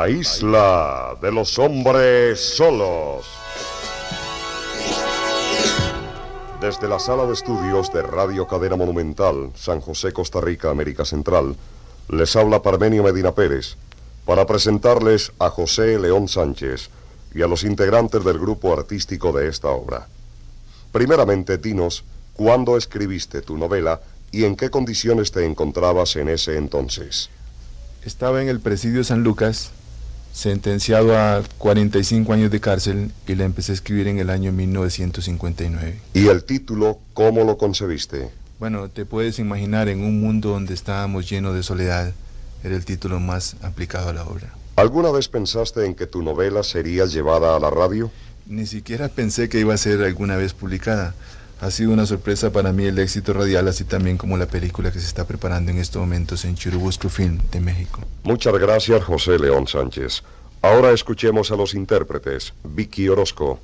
La isla de los hombres solos. Desde la sala de estudios de Radio Cadena Monumental, San José, Costa Rica, América Central, les habla Parmenio Medina Pérez para presentarles a José León Sánchez y a los integrantes del grupo artístico de esta obra. Primeramente, dinos, ¿cuándo escribiste tu novela y en qué condiciones te encontrabas en ese entonces? Estaba en el presidio San Lucas, sentenciado a 45 años de cárcel y la empecé a escribir en el año 1959. ¿Y el título cómo lo concebiste? Bueno, te puedes imaginar en un mundo donde estábamos llenos de soledad, era el título más aplicado a la obra. ¿Alguna vez pensaste en que tu novela sería llevada a la radio? Ni siquiera pensé que iba a ser alguna vez publicada. Ha sido una sorpresa para mí el éxito radial, así también como la película que se está preparando en estos momentos en Churubusco Film de México. Muchas gracias, José León Sánchez. Ahora escuchemos a los intérpretes. Vicky Orozco.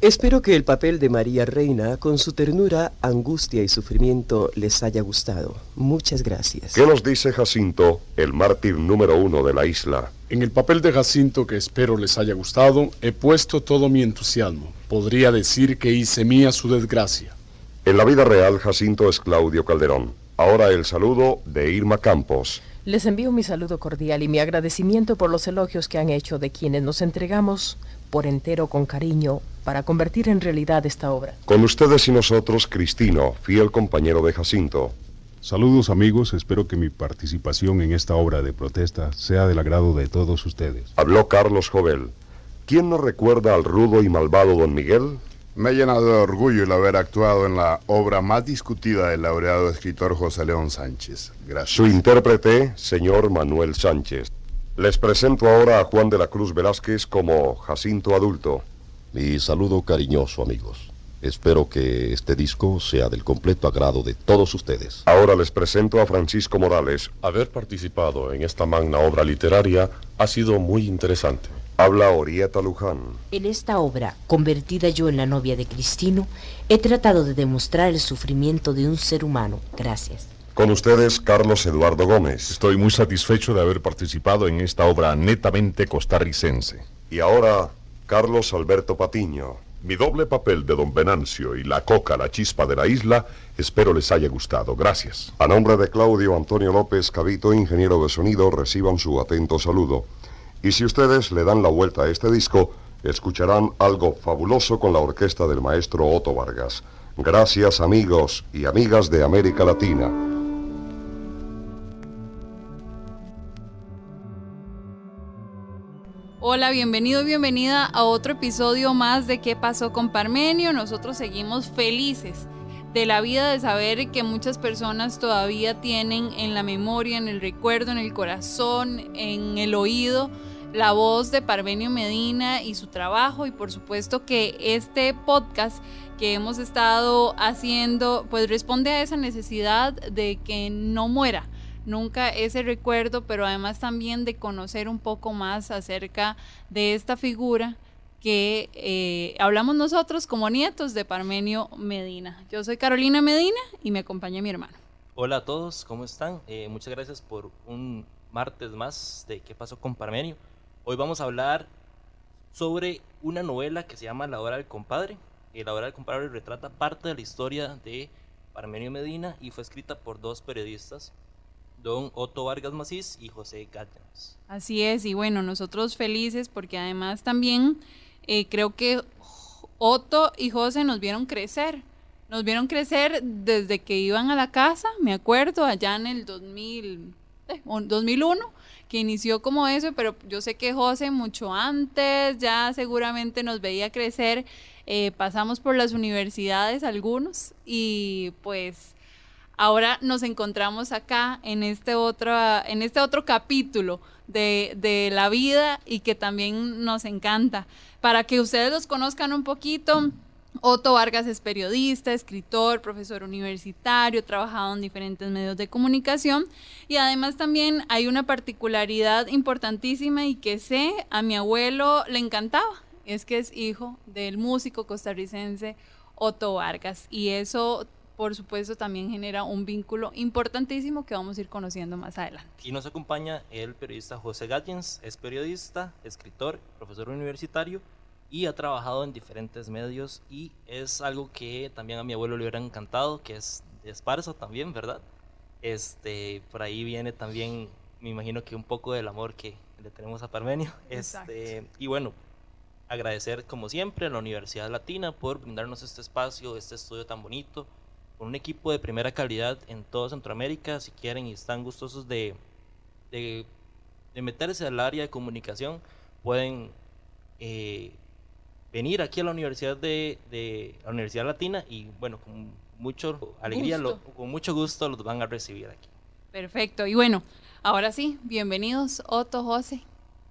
Espero que el papel de María Reina, con su ternura, angustia y sufrimiento, les haya gustado. Muchas gracias. ¿Qué nos dice Jacinto, el mártir número uno de la isla? En el papel de Jacinto, que espero les haya gustado, he puesto todo mi entusiasmo. Podría decir que hice mía su desgracia. En la vida real, Jacinto es Claudio Calderón. Ahora el saludo de Irma Campos. Les envío mi saludo cordial y mi agradecimiento por los elogios que han hecho de quienes nos entregamos por entero con cariño para convertir en realidad esta obra. Con ustedes y nosotros, Cristino, fiel compañero de Jacinto. Saludos amigos, espero que mi participación en esta obra de protesta sea del agrado de todos ustedes. Habló Carlos Jovel. ¿Quién nos recuerda al rudo y malvado don Miguel? Me ha llenado de orgullo el haber actuado en la obra más discutida del laureado escritor José León Sánchez. Gracias. Su intérprete, señor Manuel Sánchez. Les presento ahora a Juan de la Cruz Velázquez como Jacinto Adulto. Mi saludo cariñoso, amigos. Espero que este disco sea del completo agrado de todos ustedes. Ahora les presento a Francisco Morales. Haber participado en esta magna obra literaria ha sido muy interesante. Habla Orieta Luján. En esta obra, convertida yo en la novia de Cristino, he tratado de demostrar el sufrimiento de un ser humano. Gracias. Con ustedes, Carlos Eduardo Gómez. Estoy muy satisfecho de haber participado en esta obra netamente costarricense. Y ahora, Carlos Alberto Patiño. Mi doble papel de don Venancio y la coca, la chispa de la isla, espero les haya gustado. Gracias. A nombre de Claudio Antonio López Cabito, ingeniero de sonido, reciban su atento saludo. Y si ustedes le dan la vuelta a este disco, escucharán algo fabuloso con la orquesta del maestro Otto Vargas. Gracias amigos y amigas de América Latina. Hola, bienvenido, bienvenida a otro episodio más de ¿Qué pasó con Parmenio? Nosotros seguimos felices de la vida de saber que muchas personas todavía tienen en la memoria, en el recuerdo, en el corazón, en el oído la voz de Parmenio Medina y su trabajo. Y por supuesto que este podcast que hemos estado haciendo pues responde a esa necesidad de que no muera nunca ese recuerdo, pero además también de conocer un poco más acerca de esta figura que eh, hablamos nosotros como nietos de Parmenio Medina. Yo soy Carolina Medina y me acompaña mi hermano. Hola a todos, ¿cómo están? Eh, muchas gracias por un martes más de ¿Qué pasó con Parmenio? Hoy vamos a hablar sobre una novela que se llama La hora del compadre. Eh, la hora del compadre retrata parte de la historia de Parmenio Medina y fue escrita por dos periodistas, don Otto Vargas Macís y José Gállanes. Así es, y bueno, nosotros felices porque además también eh, creo que Otto y José nos vieron crecer. Nos vieron crecer desde que iban a la casa, me acuerdo, allá en el 2000, 2001, eh, que inició como eso, pero yo sé que José mucho antes ya seguramente nos veía crecer. Eh, pasamos por las universidades algunos y pues ahora nos encontramos acá en este otro, en este otro capítulo de, de, la vida y que también nos encanta. Para que ustedes los conozcan un poquito, Otto Vargas es periodista, escritor, profesor universitario, trabajado en diferentes medios de comunicación y además también hay una particularidad importantísima y que sé a mi abuelo le encantaba, es que es hijo del músico costarricense Otto Vargas y eso por supuesto, también genera un vínculo importantísimo que vamos a ir conociendo más adelante. Y nos acompaña el periodista José Gallens, es periodista, escritor, profesor universitario y ha trabajado en diferentes medios y es algo que también a mi abuelo le hubiera encantado, que es de Esparza también, ¿verdad? Este, por ahí viene también, me imagino que un poco del amor que le tenemos a Parmenio. Este, y bueno, agradecer como siempre a la Universidad Latina por brindarnos este espacio, este estudio tan bonito con un equipo de primera calidad en toda Centroamérica. Si quieren y están gustosos de, de, meterse al área de comunicación, pueden eh, venir aquí a la Universidad de, de, la Universidad Latina y bueno, con mucho alegría, con mucho gusto los van a recibir aquí. Perfecto. Y bueno, ahora sí, bienvenidos Otto, José.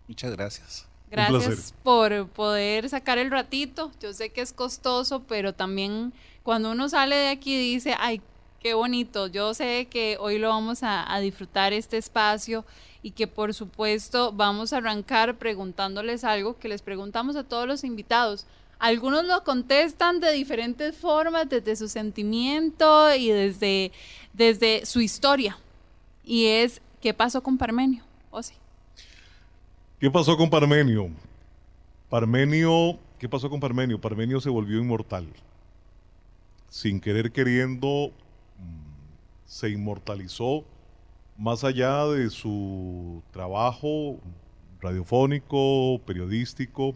Muchas gracias. Gracias por poder sacar el ratito. Yo sé que es costoso, pero también cuando uno sale de aquí dice, ay, qué bonito. Yo sé que hoy lo vamos a, disfrutar este espacio y que por supuesto vamos a arrancar preguntándoles algo que les preguntamos a todos los invitados. Algunos lo contestan de diferentes formas, desde su sentimiento y desde, desde su historia. Y es, ¿qué pasó con Parmenio? O sí. ¿Qué pasó con Parmenio? Parmenio, ¿qué pasó con Parmenio? Parmenio se volvió inmortal. Sin querer queriendo, mm, se inmortalizó más allá de su trabajo radiofónico, periodístico,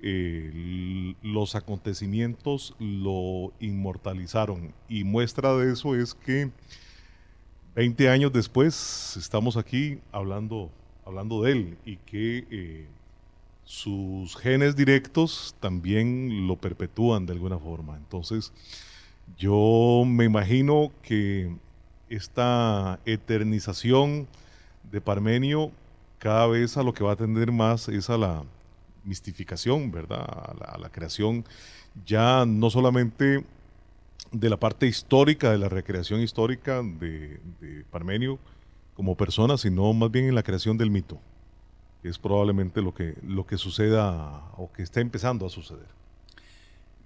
eh, los acontecimientos lo inmortalizaron. Y muestra de eso es que 20 años después estamos aquí hablando hablando de él, y que eh, sus genes directos también lo perpetúan de alguna forma. Entonces, yo me imagino que esta eternización de Parmenio cada vez a lo que va a tender más es a la mistificación, ¿verdad? A la, creación ya no solamente de la parte histórica, de la recreación histórica de, de Parmenio, como persona, sino más bien en la creación del mito, que es probablemente lo que, lo que suceda o que está empezando a suceder.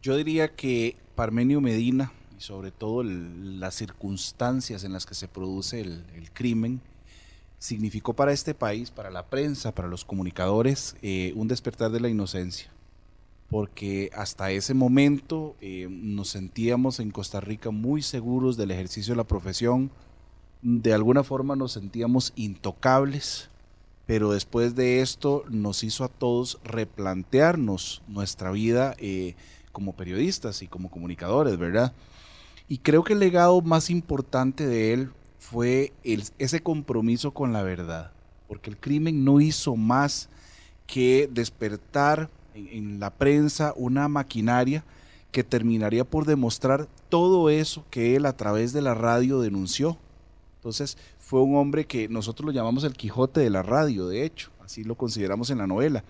Yo diría que Parmenio Medina, y sobre todo las circunstancias en las que se produce el, crimen, significó para este país, para la prensa, para los comunicadores, eh, un despertar de la inocencia. Porque hasta ese momento eh, nos sentíamos en Costa Rica muy seguros del ejercicio de la profesión, de alguna forma nos sentíamos intocables, pero después de esto nos hizo a todos replantearnos nuestra vida eh, como periodistas y como comunicadores, ¿verdad? Y creo que el legado más importante de él fue ese compromiso con la verdad, porque el crimen no hizo más que despertar en la prensa una maquinaria que terminaría por demostrar todo eso que él a través de la radio denunció entonces fue un hombre que nosotros lo llamamos el Quijote de la radio, de hecho, así lo consideramos en la novela.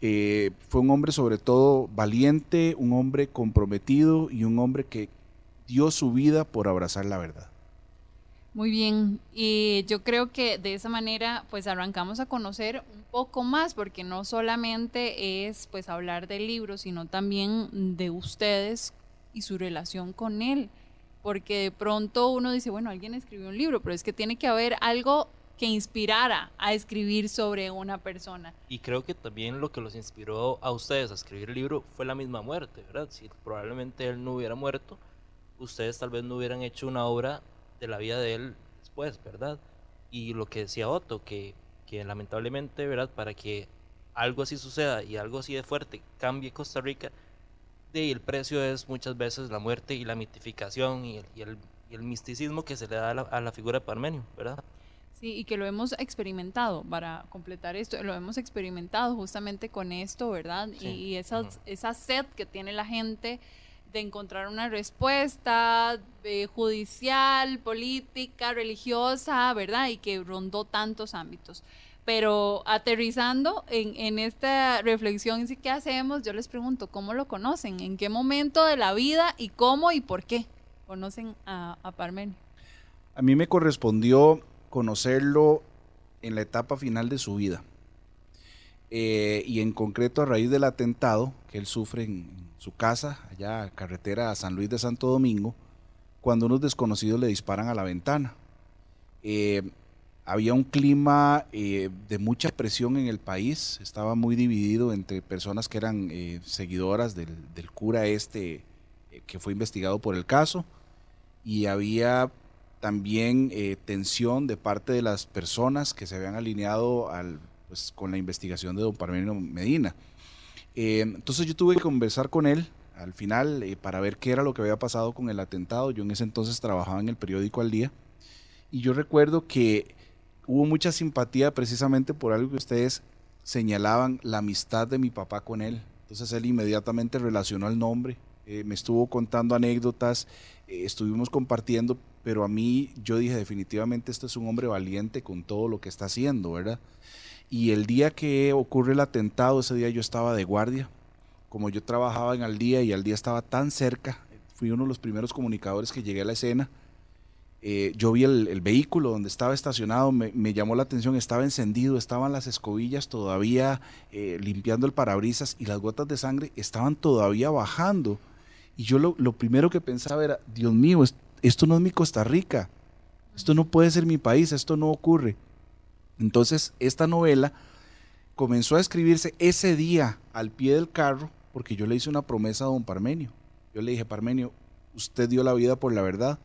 Eh, fue un hombre sobre todo valiente, un hombre comprometido y un hombre que dio su vida por abrazar la verdad. Muy bien, y yo creo que de esa manera pues arrancamos a conocer un poco más, porque no solamente es pues hablar del libro, sino también de ustedes y su relación con él porque de pronto uno dice, bueno, alguien escribió un libro, pero es que tiene que haber algo que inspirara a escribir sobre una persona. Y creo que también lo que los inspiró a ustedes a escribir el libro fue la misma muerte, ¿verdad? Si probablemente él no hubiera muerto, ustedes tal vez no hubieran hecho una obra de la vida de él después, ¿verdad? Y lo que decía Otto, que, que lamentablemente, ¿verdad? Para que algo así suceda y algo así de fuerte cambie Costa Rica, y el precio es muchas veces la muerte y la mitificación y el, misticismo que se le da a la, figura de Parmenio, ¿verdad? Sí, y que lo hemos experimentado, para completar esto, lo hemos experimentado justamente con esto, ¿verdad? Y, esa, esa sed que tiene la gente de encontrar una respuesta eh, judicial, política, religiosa, ¿verdad? Y que rondó tantos ámbitos. Pero aterrizando en, esta reflexión, ¿qué hacemos? Yo les pregunto, ¿cómo lo conocen? ¿En qué momento de la vida y cómo y por qué conocen a, Parmenio? A mí me correspondió conocerlo en la etapa final de su vida. Eh, y en concreto a raíz del atentado que él sufre en, su casa, allá carretera a San Luis de Santo Domingo, cuando unos desconocidos le disparan a la ventana. Eh, había un clima eh, de mucha presión en el país, estaba muy dividido entre personas que eran eh, seguidoras del, del, cura este que fue investigado por el caso y había también tensión de parte de las personas que se habían alineado al, pues, con la investigación de don Parmenio Medina. entonces yo tuve que conversar con él al final para ver qué era lo que había pasado con el atentado. Yo en ese entonces trabajaba en el periódico Al Día y yo recuerdo que hubo mucha simpatía precisamente por algo que ustedes señalaban, la amistad de mi papá con él. Entonces él inmediatamente relacionó el nombre, eh, me estuvo contando anécdotas, eh, estuvimos compartiendo, pero a mí yo dije definitivamente este es un hombre valiente con todo lo que está haciendo, ¿verdad? Y el día que ocurre el atentado, ese día yo estaba de guardia, como yo trabajaba en al día y al día estaba tan cerca, fui uno de los primeros comunicadores que llegué a la escena eh, yo vi el, vehículo donde estaba estacionado, me, llamó la atención, estaba encendido, estaban las escobillas todavía eh, limpiando el parabrisas y las gotas de sangre estaban todavía bajando. Y yo lo, primero que pensaba era, Dios mío, esto no es mi Costa Rica, esto no puede ser mi país, esto no ocurre. Entonces, esta novela comenzó a escribirse ese día al pie del carro porque yo le hice una promesa a don Parmenio. Yo le dije, Parmenio, usted dio la vida por la verdad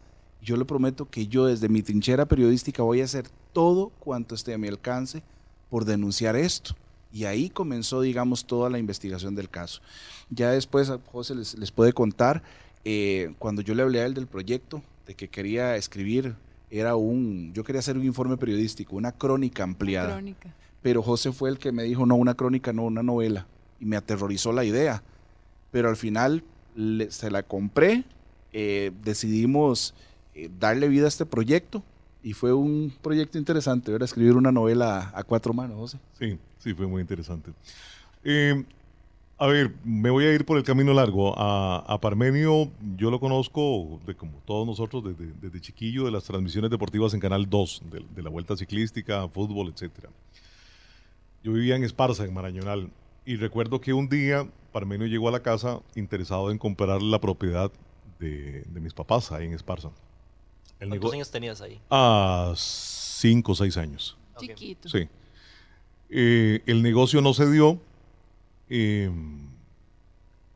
yo le prometo que yo desde mi trinchera periodística voy a hacer todo cuanto esté a mi alcance por denunciar esto. Y ahí comenzó, digamos, toda la investigación del caso. Ya después José les, puede contar, eh, cuando yo le hablé a él del proyecto, de que quería escribir, era un, yo quería hacer un informe periodístico, una crónica ampliada. Pero José fue el que me dijo, no, una crónica, no, una novela. Y me aterrorizó la idea. Pero al final se la compré, eh, decidimos eh, darle vida a este proyecto. Y fue un proyecto interesante, ¿verdad? Escribir una novela a, cuatro manos, José. Sí, sí, fue muy interesante. Eh, a ver, me voy a ir por el camino largo. A, Parmenio yo lo conozco, de, como todos nosotros, desde, chiquillo, de las transmisiones deportivas en Canal 2, de, la Vuelta Ciclística, fútbol, etc. Yo vivía en Esparza, en Marañonal, y recuerdo que un día Parmenio llegó a la casa interesado en comprar la propiedad de, de mis papás ahí en Esparza. ¿Cuántos años tenías ahí? Ah, cinco o seis años. Chiquito. Sí. Eh, el negocio no se dio. Eh,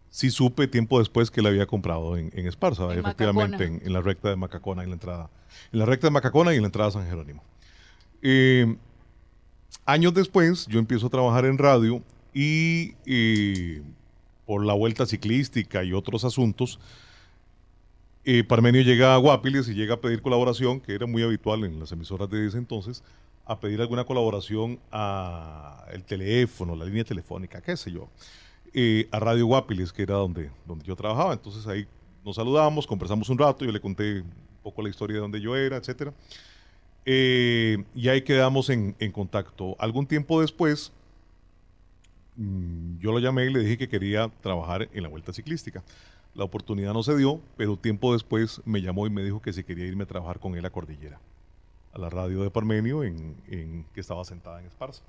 sí supe tiempo después que le había comprado en, Esparza, efectivamente, en, la recta de Macacona, en la entrada. En la recta de Macacona y en la entrada a San Jerónimo. Eh, años después, yo empiezo a trabajar en radio y por la vuelta ciclística y otros asuntos, eh, Parmenio llega a Guapiles y llega a pedir colaboración, que era muy habitual en las emisoras de ese entonces, a pedir alguna colaboración a el teléfono, la línea telefónica, qué sé yo, a Radio Guapiles, que era donde, donde yo trabajaba. Entonces ahí nos saludamos, conversamos un rato, yo le conté un poco la historia de donde yo era, etcétera. Eh, y ahí quedamos en, en, contacto. Algún tiempo después, mm, yo lo llamé y le dije que quería trabajar en la vuelta ciclística. La oportunidad no se dio, pero tiempo después me llamó y me dijo que si quería irme a trabajar con él a Cordillera, a la radio de Parmenio, en, que estaba sentada en Esparza.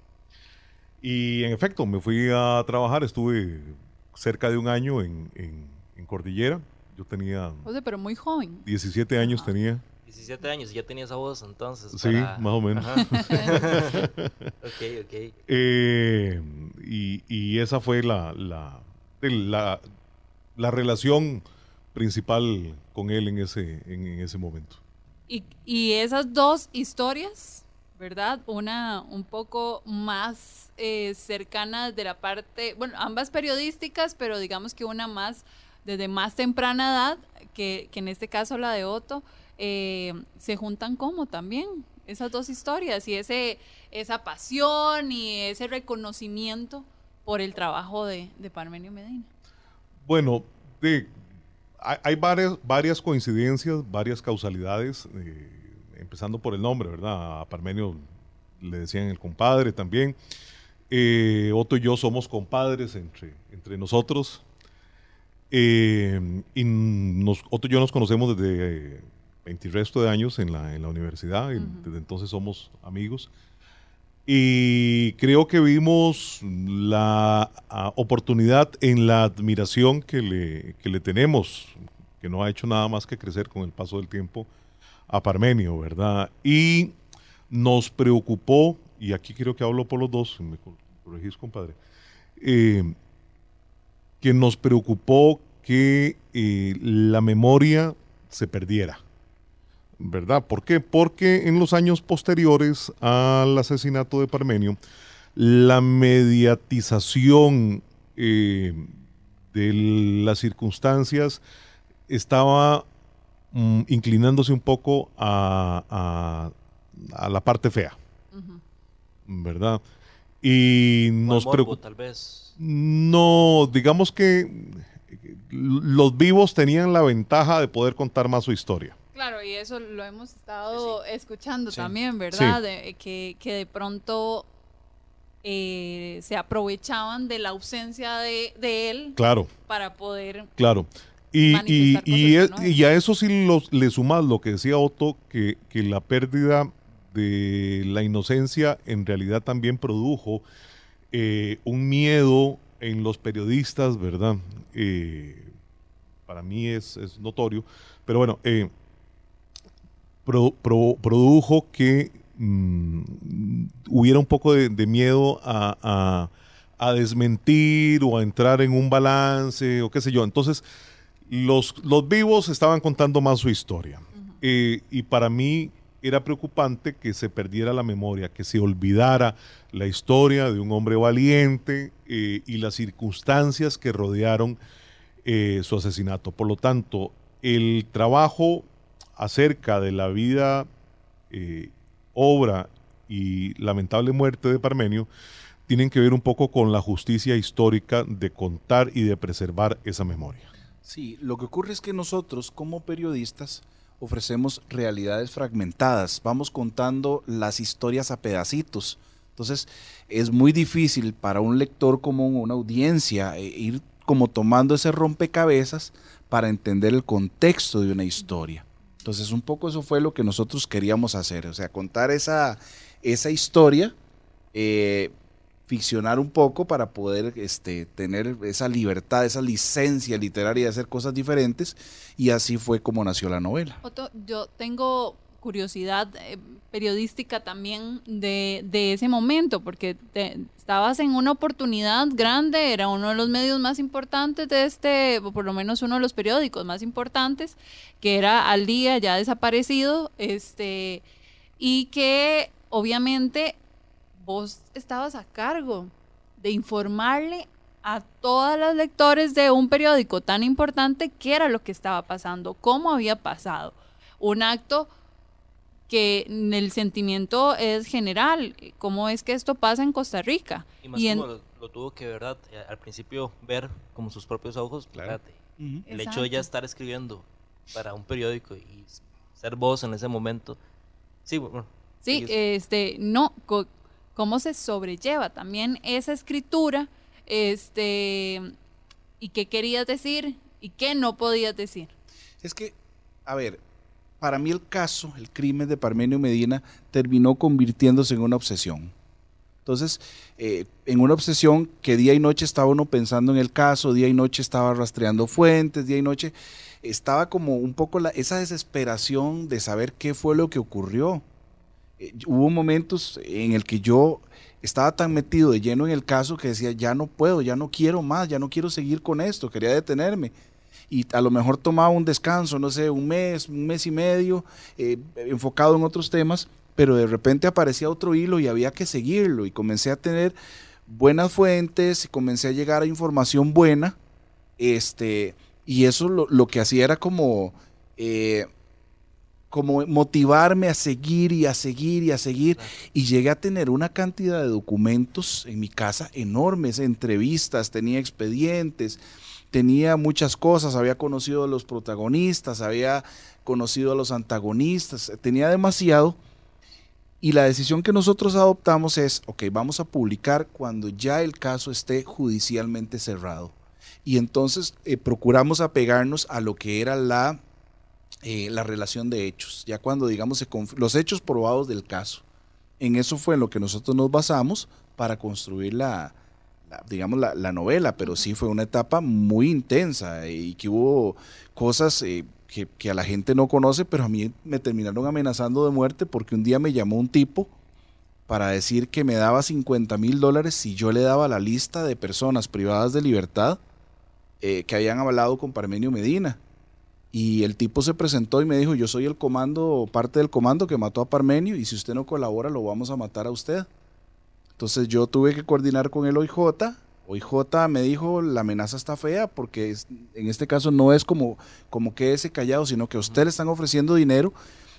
Y en efecto, me fui a trabajar, estuve cerca de un año en, Cordillera. Yo tenía... José, pero muy joven. 17 años tenía. 17 años, ya tenía esa voz entonces. Sí, más o menos. ok, ok. Eh, y, esa fue la, la, la, la relación principal con él en ese, en, ese momento. Y, esas dos historias, ¿verdad? Una un poco más eh, cercana de la parte, bueno, ambas periodísticas, pero digamos que una más desde más temprana edad, que, en este caso la de Otto, eh, se juntan como también esas dos historias y ese, esa pasión y ese reconocimiento por el trabajo de, de Parmenio Medina. Bueno, hay, varias, varias coincidencias, varias causalidades, eh, empezando por el nombre, ¿verdad? A Parmenio le decían el compadre también. Eh, Otto y yo somos compadres entre, entre nosotros. Eh, y nos, Otto y yo nos conocemos desde 20 resto de años en la, en la universidad, desde entonces somos amigos. Y creo que vimos la ah, oportunidad en la admiración que le, que le tenemos que no ha hecho nada más que crecer con el paso del tiempo a Parmenio, ¿verdad? Y nos preocupó, y aquí quiero que hablo por los dos, me corregís, compadre, eh, que nos preocupó que eh, la memoria se perdiera. ¿Verdad? ¿Por qué? Porque en los años posteriores al asesinato de Parmenio, la mediatización eh, de las circunstancias estaba mm, inclinándose un poco a, la parte fea. ¿Verdad? Y nos preocupa. tal vez. No, digamos que los vivos tenían la ventaja de poder contar más su historia. Claro, y eso lo hemos estado escuchando también, ¿verdad? que, de pronto eh, se aprovechaban de la ausencia de, él claro. para poder... Claro. Y, y, y, a eso sí los, le sumas lo que decía Otto, que, que la pérdida de la inocencia en realidad también produjo eh, un miedo en los periodistas, ¿verdad? Eh, para mí es, notorio, pero bueno, produjo que mm, hubiera un poco de, miedo a, desmentir o a entrar en un balance o qué sé yo. Entonces, los, los vivos estaban contando más su historia. Eh, y para mí era preocupante que se perdiera la memoria, que se olvidara la historia de un hombre valiente eh, y las circunstancias que rodearon eh, su asesinato. Por lo tanto, el trabajo acerca de la vida, eh, obra y lamentable muerte de Parmenio tienen que ver un poco con la justicia histórica de contar y de preservar esa memoria. Sí, lo que ocurre es que nosotros como periodistas ofrecemos realidades fragmentadas, vamos contando las historias a pedacitos. Entonces es muy difícil para un lector como una audiencia eh, ir como tomando ese rompecabezas para entender el contexto de una historia. Entonces un poco eso fue lo que nosotros queríamos hacer, o sea, contar esa, esa historia eh, ficcionar un poco para poder este, tener esa libertad, esa licencia literaria de hacer cosas diferentes y así fue como nació la novela. Otto, yo tengo curiosidad eh, periodística también de, ese momento, porque estabas en una oportunidad grande, era uno de los medios más importantes de este, o por lo menos uno de los periódicos más importantes, que era al día ya desaparecido, este, y que obviamente vos estabas a cargo de informarle a todas las lectores de un periódico tan importante qué era lo que estaba pasando, cómo había pasado. Un acto que el sentimiento es general, cómo es que esto pasa en Costa Rica. Y más como lo, tuvo que, ¿verdad? Eh, al principio ver como sus propios ojos, claro. El hecho de ya estar escribiendo para un periódico y ser vos en ese momento. Sí, bueno. Sí, este, no, cómo se sobrelleva también esa escritura, este, y qué querías decir y qué no podías decir. Es que, a ver, para mí el caso, el crimen de Parmenio Medina, terminó convirtiéndose en una obsesión. Entonces, eh, en una obsesión que día y noche estaba uno pensando en el caso, día y noche estaba rastreando fuentes, día y noche estaba como un poco esa desesperación de saber qué fue lo que ocurrió. Eh, hubo momentos en el que yo estaba tan metido de lleno en el caso que decía, ya no puedo, ya no quiero más, ya no quiero seguir con esto, quería detenerme. Y a lo mejor tomaba un descanso, no sé, un mes, un mes y medio, eh, enfocado en otros temas, pero de repente aparecía otro hilo y había que seguirlo y comencé a tener buenas fuentes, y comencé a llegar a información buena, este, y eso lo, que hacía era como... Eh, como motivarme a seguir y a seguir y a seguir. Y llegué a tener una cantidad de documentos en mi casa enormes, entrevistas, tenía expedientes, tenía muchas cosas, había conocido a los protagonistas, había conocido a los antagonistas, tenía demasiado. Y la decisión que nosotros adoptamos es, ok, vamos a publicar cuando ya el caso esté judicialmente cerrado. Y entonces eh, procuramos apegarnos a lo que era la eh, la relación de hechos, ya cuando digamos los hechos probados del caso. En eso fue en lo que nosotros nos basamos para construir la, digamos, la, novela, pero sí fue una etapa muy intensa y que hubo cosas eh, que, a la gente no conoce, pero a mí me terminaron amenazando de muerte porque un día me llamó un tipo para decir que me daba 50 mil dólares si yo le daba la lista de personas privadas de libertad eh, que habían hablado con Parmenio Medina. Y el tipo se presentó y me dijo, yo soy el comando, parte del comando que mató a Parmenio y si usted no colabora lo vamos a matar a usted. Entonces yo tuve que coordinar con el OIJ. OIJ me dijo, la amenaza está fea porque en este caso no es como, como ese callado, sino que a usted le están ofreciendo dinero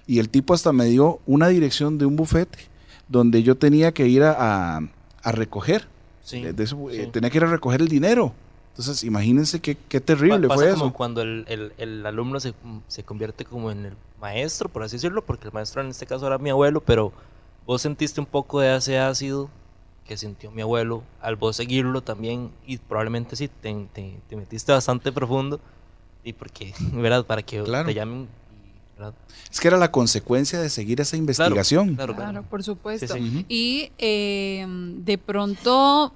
y el tipo hasta me dio una dirección de un bufete donde yo tenía que ir a, recoger. Eh, eh, tenía que ir a recoger el dinero. Entonces, imagínense qué, qué terrible fue eso. como cuando el, el, alumno se, se, convierte como en el maestro, por así decirlo, porque el maestro en este caso era mi abuelo, pero vos sentiste un poco de ese ácido que sintió mi abuelo al vos seguirlo también, y probablemente sí, te, te, metiste bastante profundo, y porque, ¿verdad? Para que te llamen es que era la consecuencia de seguir esa investigación. Claro, por supuesto. Y eh, de pronto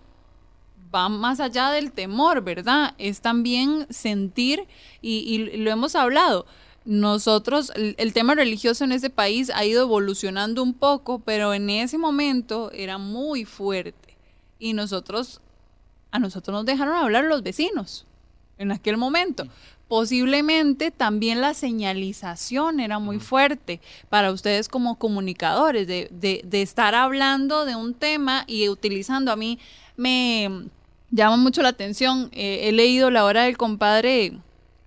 va más allá del temor, ¿verdad? Es también sentir, y, lo hemos hablado, nosotros, el, tema religioso en este país ha ido evolucionando un poco, pero en ese momento era muy fuerte. Y nosotros, a nosotros nos dejaron hablar los vecinos en aquel momento posiblemente también la señalización era muy fuerte para ustedes como comunicadores, de, de, estar hablando de un tema y utilizando. A mí me llama mucho la atención, eh, he leído La hora del compadre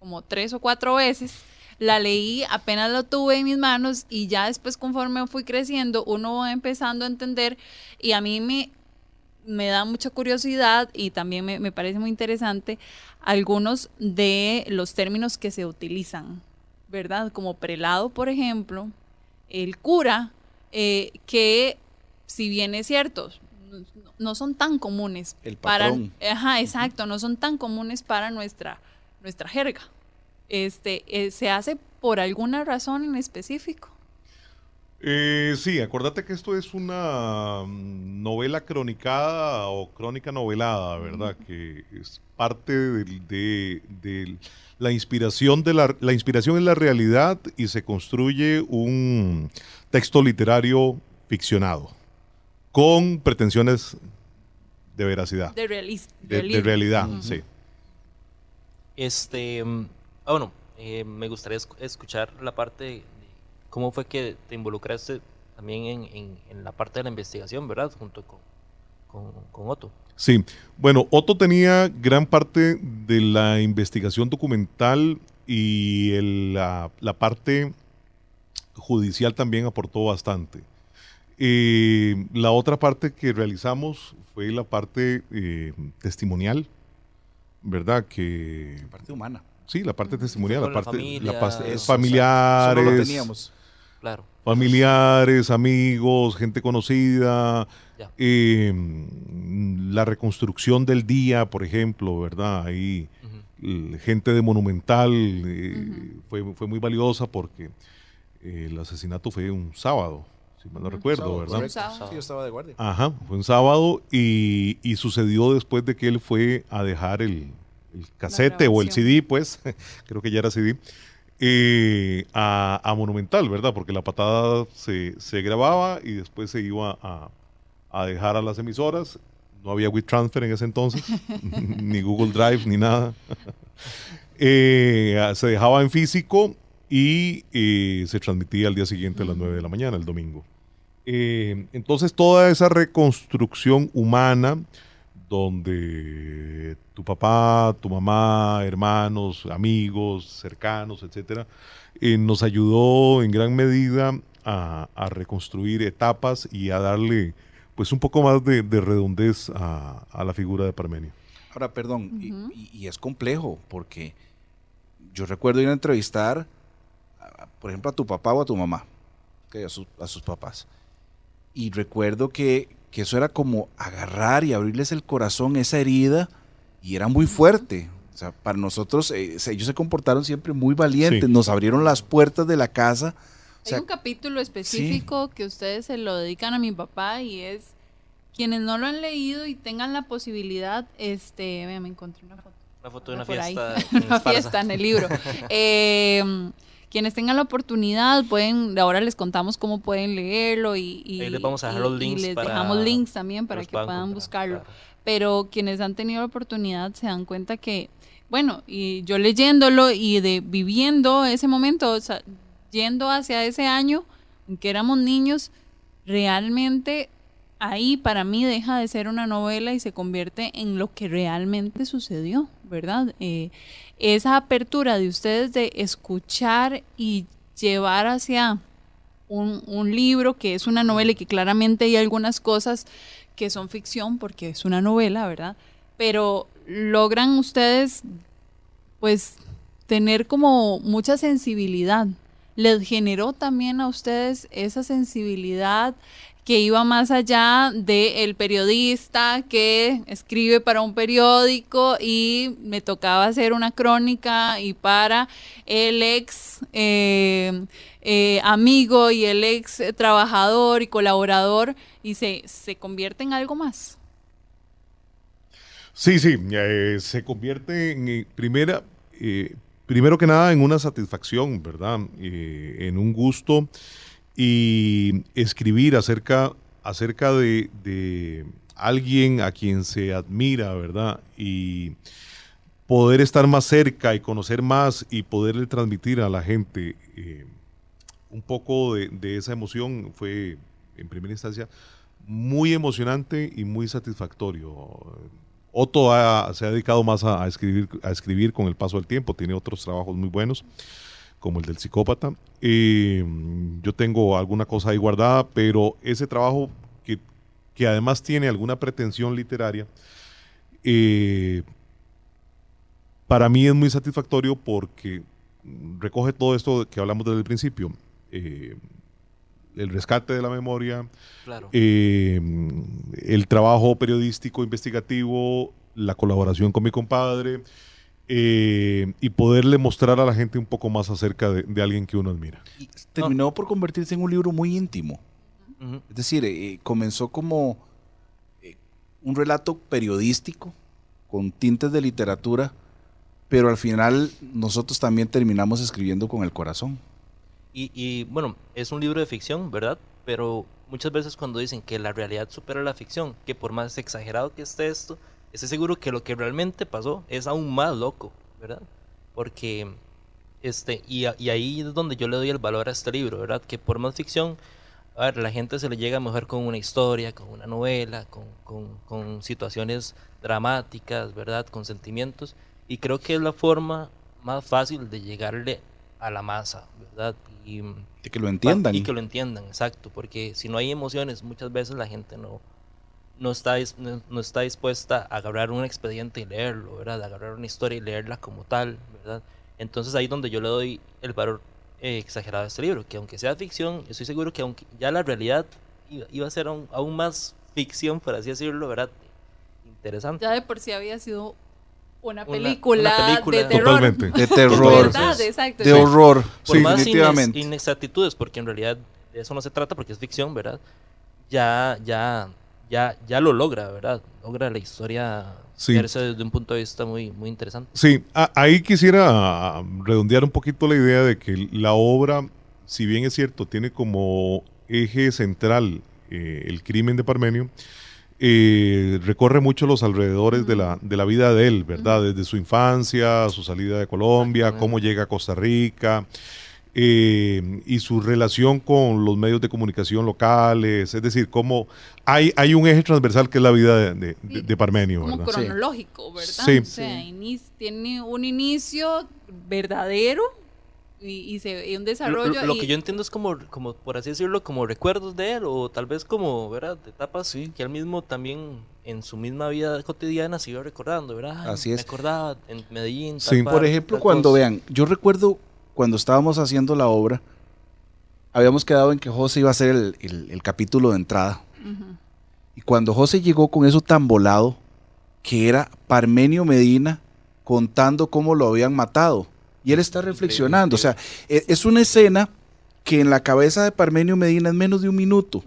como tres o cuatro veces. La leí, apenas lo tuve en mis manos y ya después conforme fui creciendo, uno va empezando a entender y a mí me, me da mucha curiosidad y también me, me parece muy interesante algunos de los términos que se utilizan, ¿verdad? Como prelado, por ejemplo, el cura, eh, que si bien es cierto, no son tan comunes el para ajá exacto no son tan comunes para nuestra nuestra jerga este eh, se hace por alguna razón en específico eh, sí, acuérdate que esto es una mm, novela cronicada o crónica novelada, ¿verdad? Que es parte de, la inspiración de la, la inspiración en la realidad y se construye un texto literario ficcionado con pretensiones de veracidad. De, de, realidad, sí. Este, mm, ah, bueno, eh, me gustaría escuchar la parte ¿Cómo fue que te involucraste también en, la parte de la investigación, verdad? Junto con, con, Otto. Sí, bueno, Otto tenía gran parte de la investigación documental y la, parte judicial también aportó bastante. Eh, la otra parte que realizamos fue la parte eh, testimonial, ¿verdad? Que, la parte humana. Sí, la parte testimonial, la parte, la parte familiares. lo teníamos. Familiares, amigos, gente conocida, em, la reconstrucción del día, por ejemplo, ¿verdad? Ahí gente de Monumental eh, fue, fue, muy valiosa porque eh, el asesinato fue un sábado, si mal no recuerdo, ¿verdad? Sí, yo estaba de guardia. Ajá, fue un sábado y, y sucedió después de que él fue a dejar el, el casete o el CD, pues, creo que ya era CD, eh, a, Monumental, ¿verdad? Porque la patada se, grababa y después se iba a, dejar a las emisoras. No había WeTransfer en ese entonces, ni Google Drive, ni nada. Eh, se dejaba en físico y eh, se transmitía al día siguiente a las 9 de la mañana, el domingo. entonces toda esa reconstrucción humana donde tu papá, tu mamá, hermanos, amigos, cercanos, etcétera, eh, nos ayudó en gran medida a, reconstruir etapas y a darle pues un poco más de, redondez a, la figura de Parmenio. Ahora, perdón, y, es complejo porque yo recuerdo ir a entrevistar, por ejemplo, a tu papá o a tu mamá, a, a sus papás. Y recuerdo que, que eso era como agarrar y abrirles el corazón, esa herida, y era muy fuerte. O sea, para nosotros, eh, ellos se comportaron siempre muy valientes, nos abrieron las puertas de la casa. Hay un capítulo específico que ustedes se lo dedican a mi papá y es quienes no lo han leído y tengan la posibilidad, este, me encontré una foto. Una foto de una por ahí, fiesta. una fiesta en el libro. Eh, quienes tengan la oportunidad pueden, ahora les contamos cómo pueden leerlo y, les vamos a dejar y- los y links les para dejamos links también para que puedan buscarlo. Pero quienes han tenido la oportunidad se dan cuenta que, bueno, y yo leyéndolo y de viviendo ese momento, o sea, yendo hacia ese año en que éramos niños, realmente ahí para mí deja de ser una novela y se convierte en lo que realmente sucedió, ¿verdad? Eh, esa apertura de ustedes de escuchar y llevar hacia un, un libro que es una novela y que claramente hay algunas cosas que son ficción porque es una novela, ¿verdad? Pero logran ustedes pues tener como mucha sensibilidad. Les generó también a ustedes esa sensibilidad que iba más allá del periodista que escribe para un periódico y me tocaba hacer una crónica y para el ex eh, eh, amigo y el ex trabajador y colaborador y se, se convierte en algo más. Sí, sí, eh, se convierte en primera, primero que nada en una satisfacción, ¿verdad? En un gusto y escribir acerca, acerca de, alguien a quien se admira, ¿verdad? Y poder estar más cerca y conocer más y poderle transmitir a la gente eh, un poco de, esa emoción fue, en primera instancia, muy emocionante y muy satisfactorio. Otto ha- se ha dedicado más a escribir, a escribir con el paso del tiempo, tiene otros trabajos muy buenos, como el del psicópata. Eh, yo tengo alguna cosa ahí guardada, pero ese trabajo que, que además tiene alguna pretensión literaria, eh, para mí es muy satisfactorio porque recoge todo esto que hablamos desde el principio. eh, el rescate de la memoria, Claro. eh, el trabajo periodístico investigativo, la colaboración con mi compadre eh, y poderle mostrar a la gente un poco más acerca de, de alguien que uno admira. Terminó por convertirse en un libro muy íntimo. Es decir, eh, comenzó como eh, un relato periodístico con tintes de literatura, pero al final nosotros también terminamos escribiendo con el corazón. Y, y, bueno, es un libro de ficción, ¿verdad? Pero muchas veces cuando dicen que la realidad supera la ficción, que por más exagerado que esté esto, estoy seguro que lo que realmente pasó es aún más loco, ¿verdad? Porque, este, y, y ahí es donde yo le doy el valor a este libro, ¿verdad? Que por más ficción, a ver, la gente se le llega mejor con una historia, con una novela, con, con, con situaciones dramáticas, ¿verdad? Con sentimientos. Y creo que es la forma más fácil de llegarle a la masa, ¿verdad? Y, De que lo entiendan. Y que lo entiendan, exacto. Porque si no hay emociones, muchas veces la gente no, no, está, no, no está dispuesta a agarrar un expediente y leerlo, ¿verdad? A agarrar una historia y leerla como tal, ¿verdad? Entonces ahí es donde yo le doy el valor eh, exagerado a este libro, que aunque sea ficción, estoy seguro que aunque ya la realidad iba, iba a ser aún, aún más ficción, por así decirlo, ¿verdad? Interesante. Ya de por sí había sido una película, una película. de terror. Totalmente. De terror. ¿Verdad? Exacto. De horror. Por Sí, más ines- definitivamente. inexactitudes, porque en realidad de eso no se trata porque es ficción, ¿verdad? Ya, ya, ya, ya lo logra, ¿verdad? Logra la historia Sí. desde un punto de vista muy, muy interesante. Sí, a- ahí quisiera redondear un poquito la idea de que la obra, si bien es cierto, tiene como eje central eh, el crimen de Parmenio, eh, recorre mucho los alrededores de, la, de la vida de él, ¿verdad? Desde su infancia, su salida de Colombia, cómo llega a Costa Rica. Eh, y su relación con los medios de comunicación locales, es decir, cómo hay, hay un eje transversal que es la vida de, de- de- de Parmenio. como ¿verdad? cronológico, ¿verdad? Sí. O sea, tiene un inicio verdadero y, y se, y un Lo, desarrollo. lo y- que yo entiendo es como, como, por así decirlo, como recuerdos de él, o tal vez como, ¿verdad? De etapas que él mismo también en su misma vida cotidiana se iba recordando, ¿verdad? Así Me es. acordaba en Medellín. tal Sí, por ejemplo, tal cuando cosa. vean, yo recuerdo cuando estábamos haciendo la obra, habíamos quedado en que José iba a hacer el, el- el capítulo de entrada. Y cuando José llegó con eso tan volado, que era Parmenio Medina contando cómo lo habían matado. Y él está reflexionando. O sea, e- es una escena que en la cabeza de Parmenio Medina es menos de un minuto.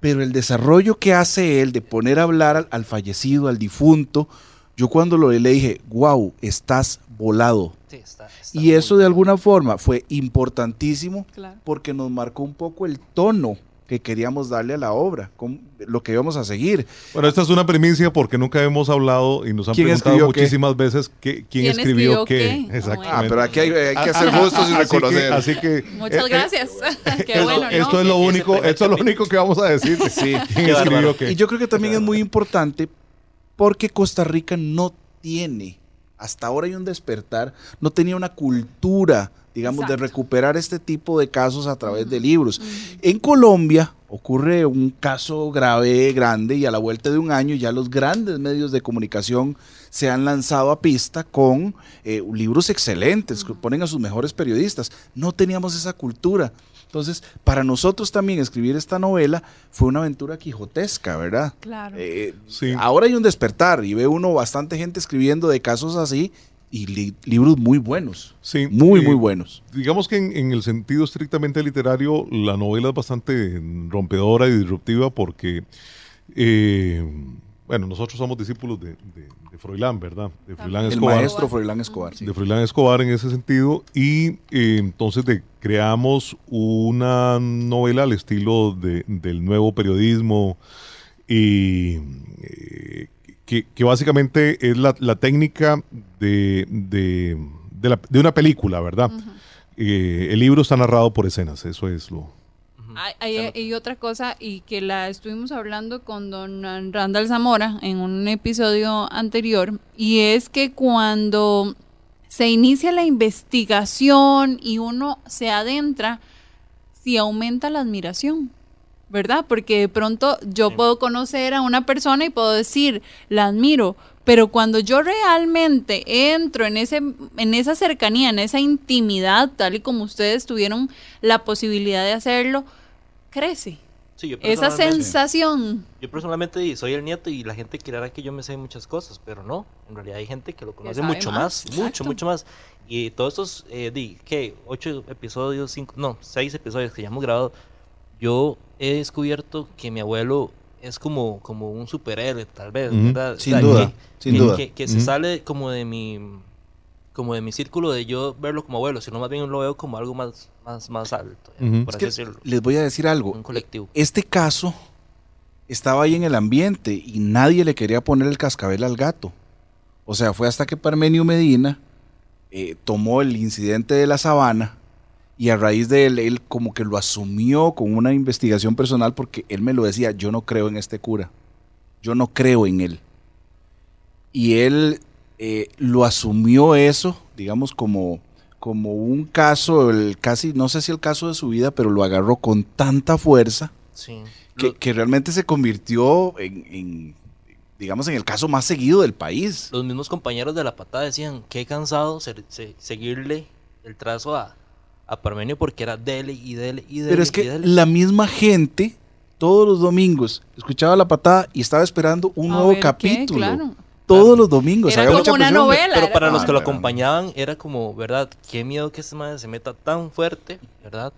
pero el desarrollo que hace él de poner a hablar al, al fallecido, al difunto, yo cuando lo le dije, wow, estás volado. Sí, está- está Y eso de alguna forma fue importantísimo Claro. porque nos marcó un poco el tono que queríamos darle a la obra, con lo que íbamos a seguir. Bueno, esta es una primicia porque nunca hemos hablado y nos han ¿Quién preguntado escribió qué? muchísimas veces que, quién, ¿Quién escribió, escribió qué. qué? Exactamente. Ah, pero aquí hay, hay que Ah, ser ah, justos y así que- reconocer. Así que, Muchas eh, eh, gracias. Qué esto, bueno, ¿no? esto es lo único, esto es lo único que vamos a decir. Sí. ¿Quién Qué escribió qué? Y yo creo que también es muy importante porque Costa Rica no tiene, hasta ahora hay un despertar, no tenía una cultura, digamos, de recuperar este tipo de casos a través de libros. En Colombia ocurre un caso grave, grande, y a la vuelta de un año ya los grandes medios de comunicación se han lanzado a pista con eh, libros excelentes, que ponen a sus mejores periodistas. No teníamos esa cultura. Entonces, para nosotros también escribir esta novela fue una aventura quijotesca, ¿verdad? Claro. Eh, Sí. Ahora hay un despertar y ve uno bastante gente escribiendo de casos así y li- libros muy buenos. Sí, Muy, eh, muy buenos. Digamos que en, en el sentido estrictamente literario, la novela es bastante rompedora y disruptiva porque, eh, bueno, nosotros somos discípulos de, de, de Froilán, ¿verdad? De Froilán El Escobar. maestro Froilán Escobar. sí. de Froilán Escobar en ese sentido y eh, entonces de, creamos una novela al estilo de- del nuevo periodismo y eh, que, que básicamente es la, la técnica de, de, de la- de una película, ¿verdad? Eh, el libro está narrado por escenas, eso es lo... Hay, hay- hay otra cosa y que la estuvimos hablando con don Randall Zamora en un episodio anterior y es que cuando se inicia la investigación y uno se adentra, si aumenta la admiración, ¿verdad? Porque de pronto yo puedo conocer a una persona y puedo decir, la admiro, pero cuando yo realmente entro en ese en esa cercanía, en esa intimidad, tal y como ustedes tuvieron la posibilidad de hacerlo, crece. Sí, yo Esa personalmente- sensación. Yo personalmente soy el nieto y la gente creerá que yo me sé muchas cosas, pero no. En realidad hay gente que lo conoce mucho más, más, mucho, mucho más. Y todos estos, eh, di, ¿qué? Ocho episodios, cinco, no, seis episodios que ya hemos grabado, yo he descubierto que mi abuelo es como, como un superhéroe, tal vez, Ujú. ¿verdad? Sin duda, que, sin que- duda. Que, que se sale como de mi como de mi círculo de yo verlo como abuelo, sino más bien lo veo como algo más, más, más alto, Ujú. por así decirlo. les voy a decir algo. Un colectivo. Este caso estaba ahí en el ambiente y nadie le quería poner el cascabel al gato. O sea, fue hasta que Parmenio Medina eh, tomó el incidente de la sabana y a raíz de él, él como que lo asumió con una investigación personal porque él me lo decía, yo no creo en este cura, yo no creo en él. Y él eh, lo asumió eso, digamos, como, como un caso, el casi, no sé si el caso de su vida, pero lo agarró con tanta fuerza Sí. que, Lo- que realmente se convirtió en, en, digamos, en el caso más seguido del país. los mismos compañeros de la patada decían que cansado se- se- seguirle el trazo a, a Parmenio porque era dele y dele y dele. Pero es que dele. la misma gente todos los domingos escuchaba la patada y estaba esperando un A nuevo ver qué, capítulo. claro. Todos los domingos. Era había como mucha una presión. novela. Pero era para como- los que lo acompañaban era como, ¿verdad? Qué miedo que este madre se meta tan fuerte, ¿verdad?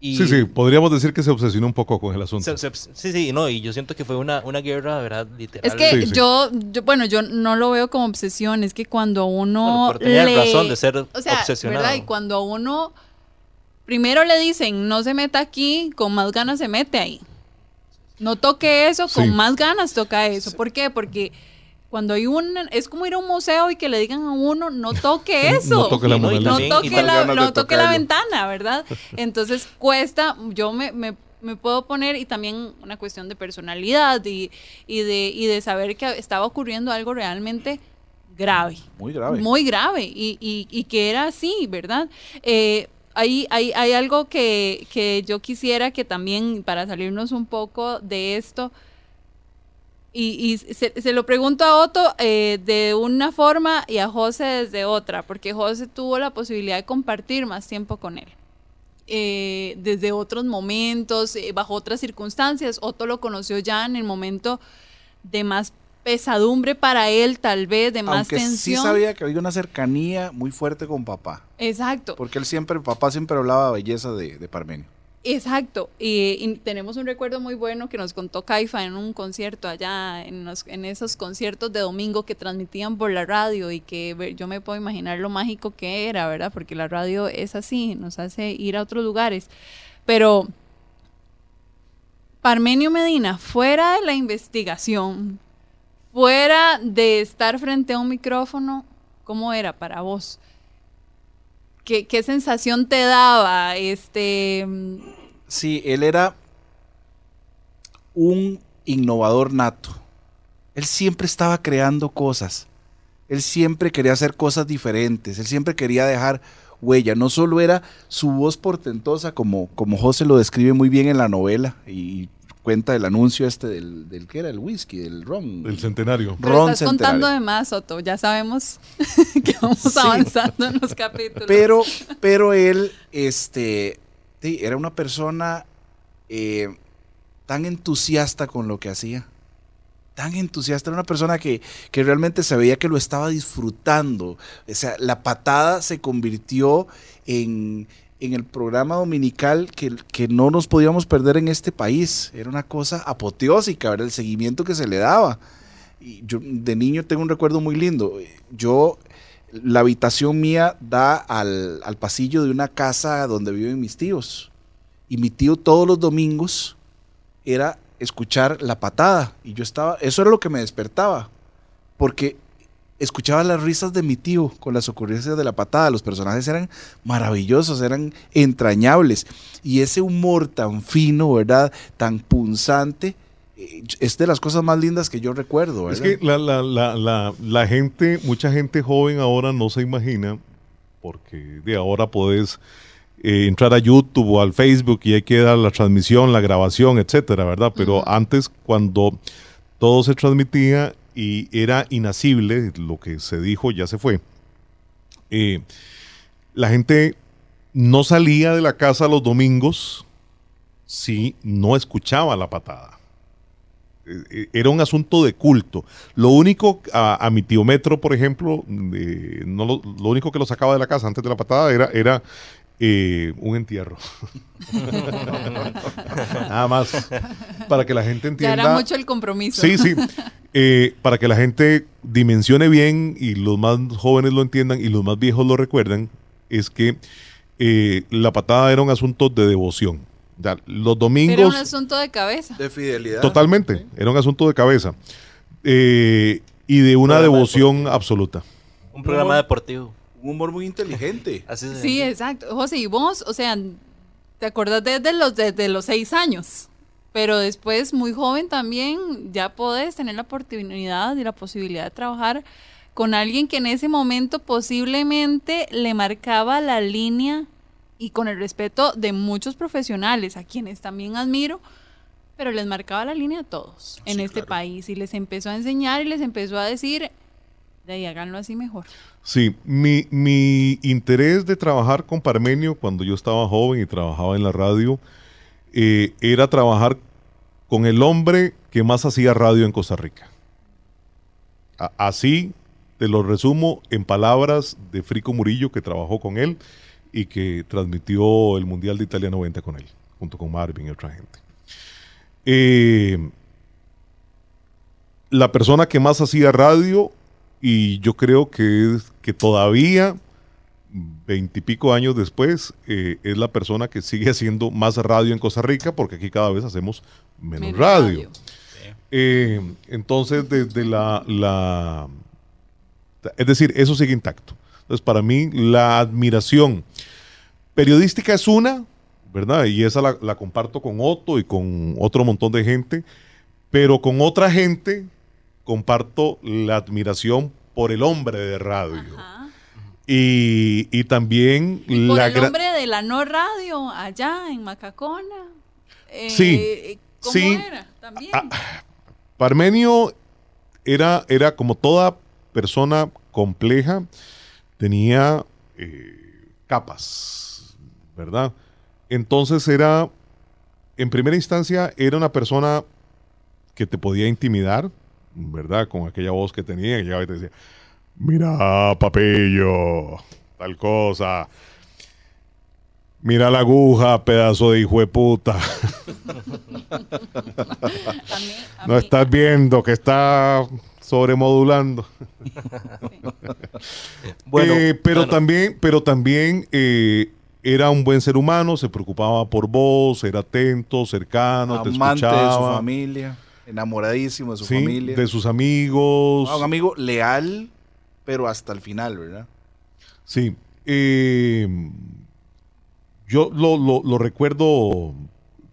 Y Sí, sí, podríamos decir que se obsesionó un poco con el asunto. se- se- sí, sí, no, y yo siento que fue una, una guerra, ¿verdad? Literal. Es que Sí, sí. Yo, yo- bueno, yo no lo veo como obsesión, es que cuando uno Bueno, tenía le- razón de ser o sea, obsesionado. ¿verdad? Y cuando a uno primero le dicen no se meta aquí, con más ganas se mete ahí. No toque eso, con Sí. más ganas toca eso. ¿Por qué? Porque cuando hay un es como ir a un museo y que le digan a uno no toque eso. No toque la Y no, y y toque, la, no toque ventana, ¿verdad? Entonces cuesta, yo me, me- me puedo poner, y también una cuestión de personalidad y, y de, y de saber que estaba ocurriendo algo realmente grave. Muy grave. Muy grave y, y- y que era así, ¿verdad? Eh, hay, hay, hay algo que, que yo quisiera que también, para salirnos un poco de esto, y, y se, se lo pregunto a Otto eh, de una forma y a José desde otra, porque José tuvo la posibilidad de compartir más tiempo con él. Eh, desde otros momentos, eh, bajo otras circunstancias. Otto lo conoció ya en el momento de más pesadumbre para él, tal vez, de más Aunque sí tensión. sabía que había una cercanía muy fuerte con papá. Exacto. Porque él siempre, papá siempre hablaba de belleza de, de Parmenio. Exacto, y, y tenemos un recuerdo muy bueno que nos contó Caifa en un concierto allá, en, los- en esos conciertos de domingo que transmitían por la radio y que yo me puedo imaginar lo mágico que era, ¿verdad? Porque la radio es así, nos hace ir a otros lugares. Pero Parmenio Medina, fuera de la investigación, fuera de estar frente a un micrófono, ¿cómo era para vos? ¿Qué, sensación te daba? Este, Sí, él era un innovador nato. Él siempre estaba creando cosas. Él siempre quería hacer cosas diferentes. Él siempre quería dejar huella. No solo era su voz portentosa, como, como José lo describe muy bien en la novela y cuenta el anuncio este del, del que era el whisky, del ron. El centenario. pero Ron estás contando de más, Soto. Ya sabemos que vamos Sí. avanzando en los capítulos. Pero, pero él, este, sí, era una persona eh, tan entusiasta con lo que hacía. Tan entusiasta, era una persona que, que realmente se veía que lo estaba disfrutando. O sea, la patada se convirtió en, en el programa dominical que, que no nos podíamos perder en este país. Era una cosa apoteósica, ¿verdad? El seguimiento que se le daba. Y yo de niño tengo un recuerdo muy lindo. Yo, la habitación mía da al, al pasillo de una casa donde viven mis tíos. Y mi tío todos los domingos era escuchar la patada. Y yo estaba, eso era lo que me despertaba. Porque escuchaba las risas de mi tío con las ocurrencias de la patada. Los personajes eran maravillosos, eran entrañables. Y ese humor tan fino, ¿verdad? Tan punzante, eh, es de las cosas más lindas que yo recuerdo. Es que la, la, la, la, gente, mucha gente joven ahora no se imagina, porque de ahora podés eh, entrar a YouTube o al Facebook y hay que dar la transmisión, la grabación, etcétera, ¿verdad? Pero antes, cuando todo se transmitía y era inasible, lo que se dijo ya se fue, eh, la gente no salía de la casa los domingos si no escuchaba la patada eh, era un asunto de culto. Lo único, a, a mi tío Metro, por ejemplo, eh, lo, lo único que lo sacaba de la casa antes de la patada era, era eh, un entierro. Nada más. Para que la gente ya entienda. era mucho el compromiso. Sí, sí. Eh, para que la gente dimensione bien y los más jóvenes lo entiendan y los más viejos lo recuerdan, es que eh, la patada era un asunto de devoción. Ya, los domingos... Era un asunto de cabeza. De fidelidad. Totalmente, era un asunto de cabeza. Eh, y de una devoción absoluta. Un programa deportivo. Un humor muy inteligente. Así Sí, exacto. José, y vos, o sea, te acordás desde los, desde los seis años, pero después, muy joven también, ya podés tener la oportunidad y la posibilidad de trabajar con alguien que en ese momento posiblemente le marcaba la línea y con el respeto de muchos profesionales, a quienes también admiro, pero les marcaba la línea a todos en este país y les empezó a enseñar y les empezó a decir, de ahí háganlo así mejor. Sí, mi, mi interés de trabajar con Parmenio cuando yo estaba joven y trabajaba en la radio eh, era trabajar con el hombre que más hacía radio en Costa Rica. Así te lo resumo en palabras de Frico Murillo, que trabajó con él y que transmitió el Mundial de Italia 90 con él, junto con Marvin y otra gente. Eh, la persona que más hacía radio y yo creo que es que todavía veintipico años después eh, es la persona que sigue haciendo más radio en Costa Rica porque aquí cada vez hacemos menos, Menos radio. radio. Eh, entonces desde la, la es decir eso sigue intacto entonces para mí la admiración periodística es una verdad y esa la, la comparto con Otto y con otro montón de gente pero con otra gente comparto la admiración por el hombre de radio. Y, y también Por la el hombre de la no radio allá en Macacona. Eh, Sí, ¿Cómo sí. era? También. Parmenio era, era como toda persona compleja, tenía eh, capas, ¿verdad? Entonces era, en primera instancia, era una persona que te podía intimidar, ¿verdad? Con aquella voz que tenía, que llegaba y te decía, mira, papillo, tal cosa. Mira la aguja, pedazo de hijo de puta. no estás viendo que está sobremodulando. bueno, eh, pero, También, pero también eh, era un buen ser humano, se preocupaba por vos, era atento, cercano, te escuchaba. de su familia, enamoradísimo de su familia. De sus amigos. Ah, un amigo leal, pero hasta el final, ¿verdad? Sí. Eh, yo lo, recuerdo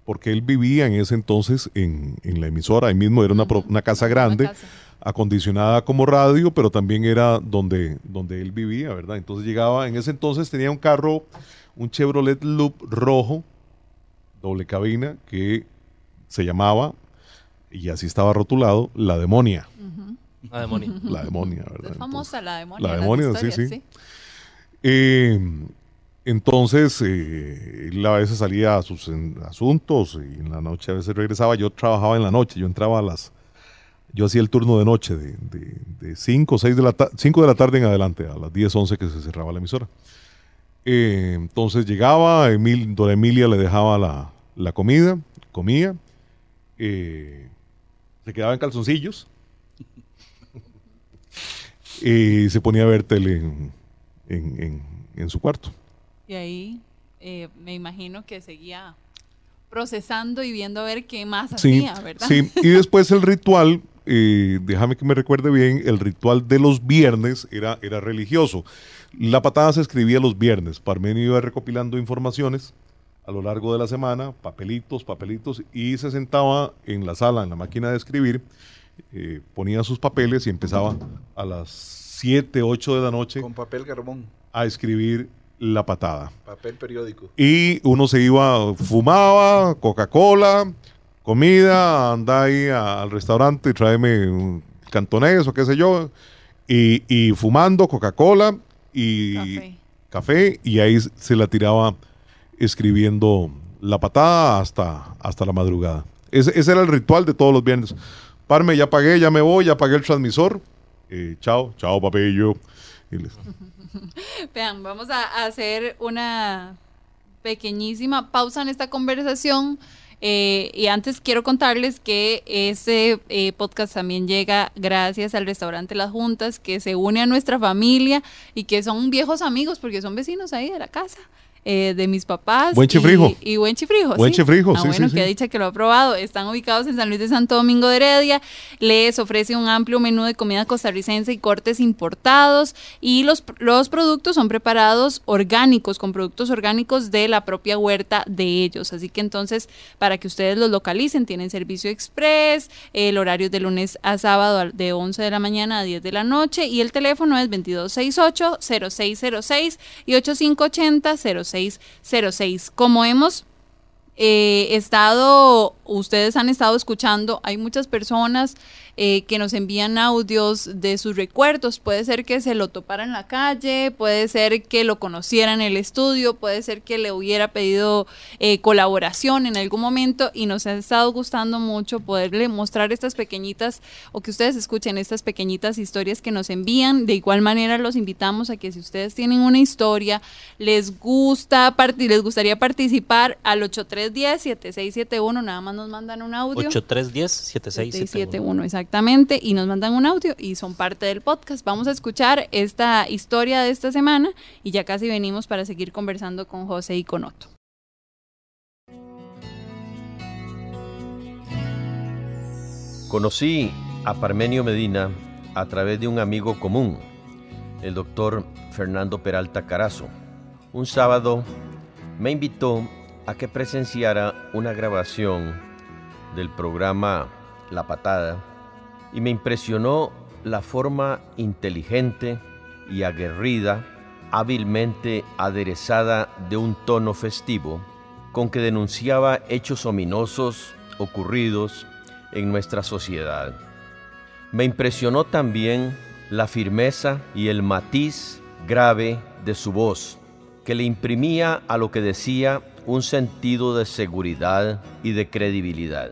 porque él vivía en ese entonces en, la emisora, ahí mismo era una, casa grande, acondicionada como radio, pero también era donde, donde él vivía, ¿verdad? Entonces llegaba, en ese entonces tenía un carro, un Chevrolet Loop rojo, doble cabina, que se llamaba, y así estaba rotulado, La Demonia. La Demonia. La Demonia, ¿verdad? Es famosa La Demonia. La Demonia, sí, sí. Eh, entonces, eh, él a veces salía a sus asuntos y en la noche a veces regresaba. Yo trabajaba en la noche, yo entraba a las. Yo hacía el turno de noche, de 5 de, de, la cinco de la tarde en adelante, a las 10, 11 que se cerraba la emisora. Eh, entonces llegaba, Emil, Dora Emilia le dejaba la, comida, comía, eh, se quedaba en calzoncillos y se ponía a ver tele en su cuarto. Y ahí eh, me imagino que seguía procesando y viendo a ver qué más hacía, ¿verdad? Sí, y después el ritual, eh, déjame que me recuerde bien, el ritual de los viernes era, era religioso. La patada se escribía los viernes. Parmenio iba recopilando informaciones a lo largo de la semana, papelitos, papelitos, y se sentaba en la sala, en la máquina de escribir, eh, ponía sus papeles y empezaba a las 7, 8 de la noche. Con papel carbón. A escribir la patada. Papel periódico. Y uno se iba, fumaba, Coca-Cola, comida, anda ahí al restaurante y tráeme un cantonés o qué sé yo, y, fumando Coca-Cola y café. y ahí se la tiraba escribiendo la patada hasta, hasta la madrugada. Ese, era el ritual de todos los viernes. Parme, ya pagué, ya me voy, ya pagué el transmisor. Eh, chao, chao, papillo. Y. Vean, vamos a hacer una pequeñísima pausa en esta conversación. Eh, y antes quiero contarles que ese eh, podcast también llega gracias al restaurante Las Juntas, que se une a nuestra familia y que son viejos amigos porque son vecinos ahí de la casa. Eh, de mis papás. Buen chifrijo. Y, buen chifrijo. Buen chifrijo, ah, sí, bueno, que ha dicho que lo ha probado. Están ubicados en San Luis de Santo Domingo de Heredia. Les ofrece un amplio menú de comida costarricense y cortes importados. Y los, los productos son preparados orgánicos, con productos orgánicos de la propia huerta de ellos. Así que entonces, para que ustedes los localicen, tienen servicio express, el horario de lunes a sábado de 11 de la mañana a 10 de la noche. Y el teléfono es 2268-0606 y 8580-06. 0606. Como hemos eh, estado, ustedes han estado escuchando, hay muchas personas eh, que nos envían audios de sus recuerdos. Puede ser que se lo topara en la calle, puede ser que lo conociera en el estudio, puede ser que le hubiera pedido eh, colaboración en algún momento y nos ha estado gustando mucho poderle mostrar estas pequeñitas o que ustedes escuchen estas pequeñitas historias que nos envían. De igual manera los invitamos a que si ustedes tienen una historia, les gusta les gustaría participar al 8310-7671, nada más nos mandan un audio. 8310-7671. exacto Exactamente, y nos mandan un audio y son parte del podcast. Vamos a escuchar esta historia de esta semana y ya casi venimos para seguir conversando con José y con Otto. Conocí a Parmenio Medina a través de un amigo común, el doctor Fernando Peralta Carazo. Un sábado me invitó a que presenciara una grabación del programa La Patada y me impresionó la forma inteligente y aguerrida, hábilmente aderezada de un tono festivo, con que denunciaba hechos ominosos ocurridos en nuestra sociedad. Me impresionó también la firmeza y el matiz grave de su voz, que le imprimía a lo que decía un sentido de seguridad y de credibilidad.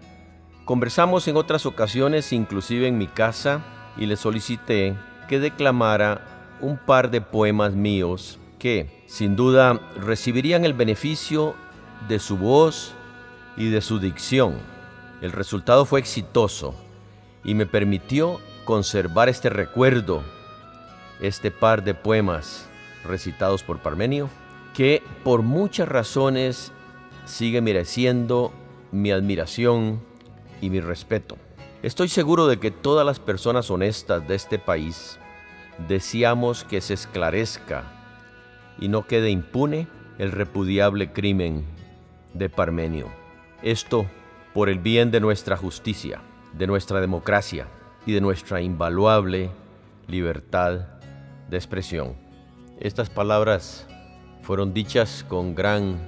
Conversamos en otras ocasiones, inclusive en mi casa, y le solicité que declamara un par de poemas míos que, sin duda, recibirían el beneficio de su voz y de su dicción. El resultado fue exitoso y me permitió conservar este recuerdo, este par de poemas recitados por Parmenio, que por muchas razones sigue mereciendo mi admiración y mi respeto. Estoy seguro de que todas las personas honestas de este país deseamos que se esclarezca y no quede impune el repudiable crimen de Parmenio. Esto por el bien de nuestra justicia, de nuestra democracia y de nuestra invaluable libertad de expresión. Estas palabras fueron dichas con gran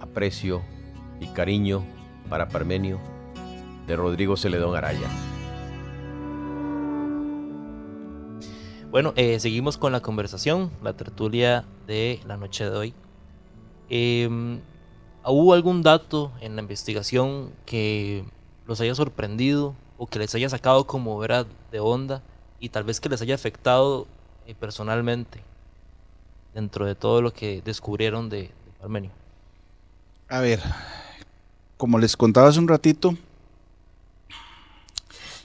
aprecio y cariño para Parmenio de Rodrigo Celedón Araya. Bueno, eh, seguimos con la conversación, la tertulia de la noche de hoy. Em, ¿Hubo algún dato en la investigación que los haya sorprendido o que les haya sacado como vera de onda y tal vez que les haya afectado eh, personalmente dentro de todo lo que descubrieron de, de Parmenio? A ver, como les contaba hace un ratito,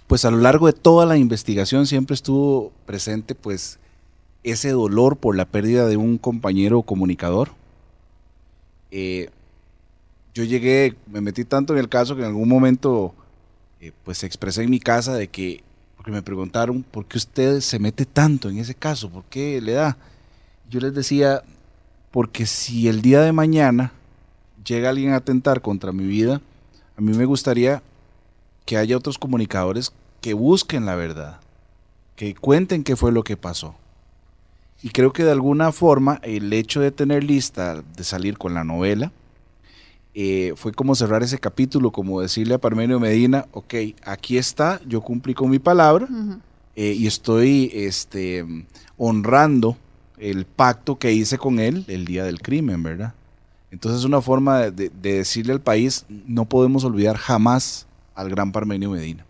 pues a lo largo de toda la investigación siempre estuvo presente pues ese dolor por la pérdida de un compañero comunicador. Eh, yo llegué, me metí tanto en el caso que en algún momento eh, pues expresé en mi casa de que, porque me preguntaron, ¿por qué usted se mete tanto en ese caso? ¿Por qué le da? Yo les decía, porque si el día de mañana llega alguien a atentar contra mi vida, a mí me gustaría que haya otros comunicadores que busquen la verdad, que cuenten qué fue lo que pasó. Y creo que de alguna forma el hecho de tener lista, de salir con la novela, eh, fue como cerrar ese capítulo, como decirle a Parmenio Medina, ok, aquí está, yo cumplí con mi palabra eh, y estoy este, honrando el pacto que hice con él el día del crimen, ¿verdad? Entonces es una forma de, de decirle al país, no podemos olvidar jamás al gran Parmenio Medina.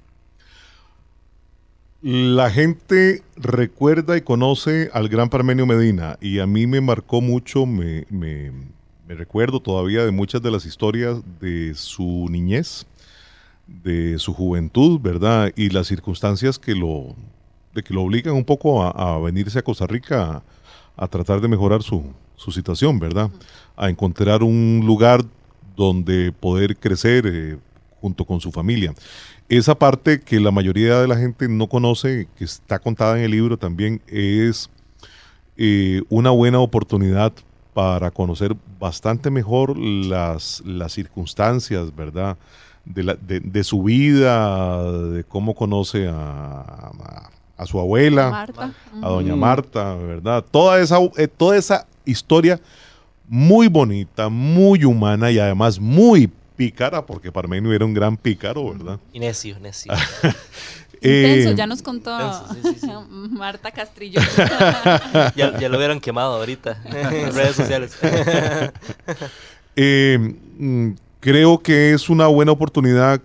La gente recuerda y conoce al gran Parmenio Medina y a mí me marcó mucho, me, me, me, recuerdo todavía de muchas de las historias de su niñez, de su juventud, ¿verdad? Y las circunstancias que lo, de que lo obligan un poco a, a venirse a Costa Rica a, tratar de mejorar su, su, situación, ¿verdad? A encontrar un lugar donde poder crecer eh, junto con su familia esa parte que la mayoría de la gente no conoce, que está contada en el libro también, es eh, una buena oportunidad para conocer bastante mejor las, las circunstancias, ¿verdad? De, la, de, de, su vida, de cómo conoce a, a, a su abuela, Marta. a doña Marta, ¿verdad? Toda esa, eh, toda esa historia muy bonita, muy humana y además muy pícara, porque Parmenio era un gran pícaro, ¿verdad? Y necio, necio. Intenso, ya nos contó sí, sí, sí. Marta Castrillo. ya, ya, lo hubieran quemado ahorita en redes sociales. eh, creo que es una buena oportunidad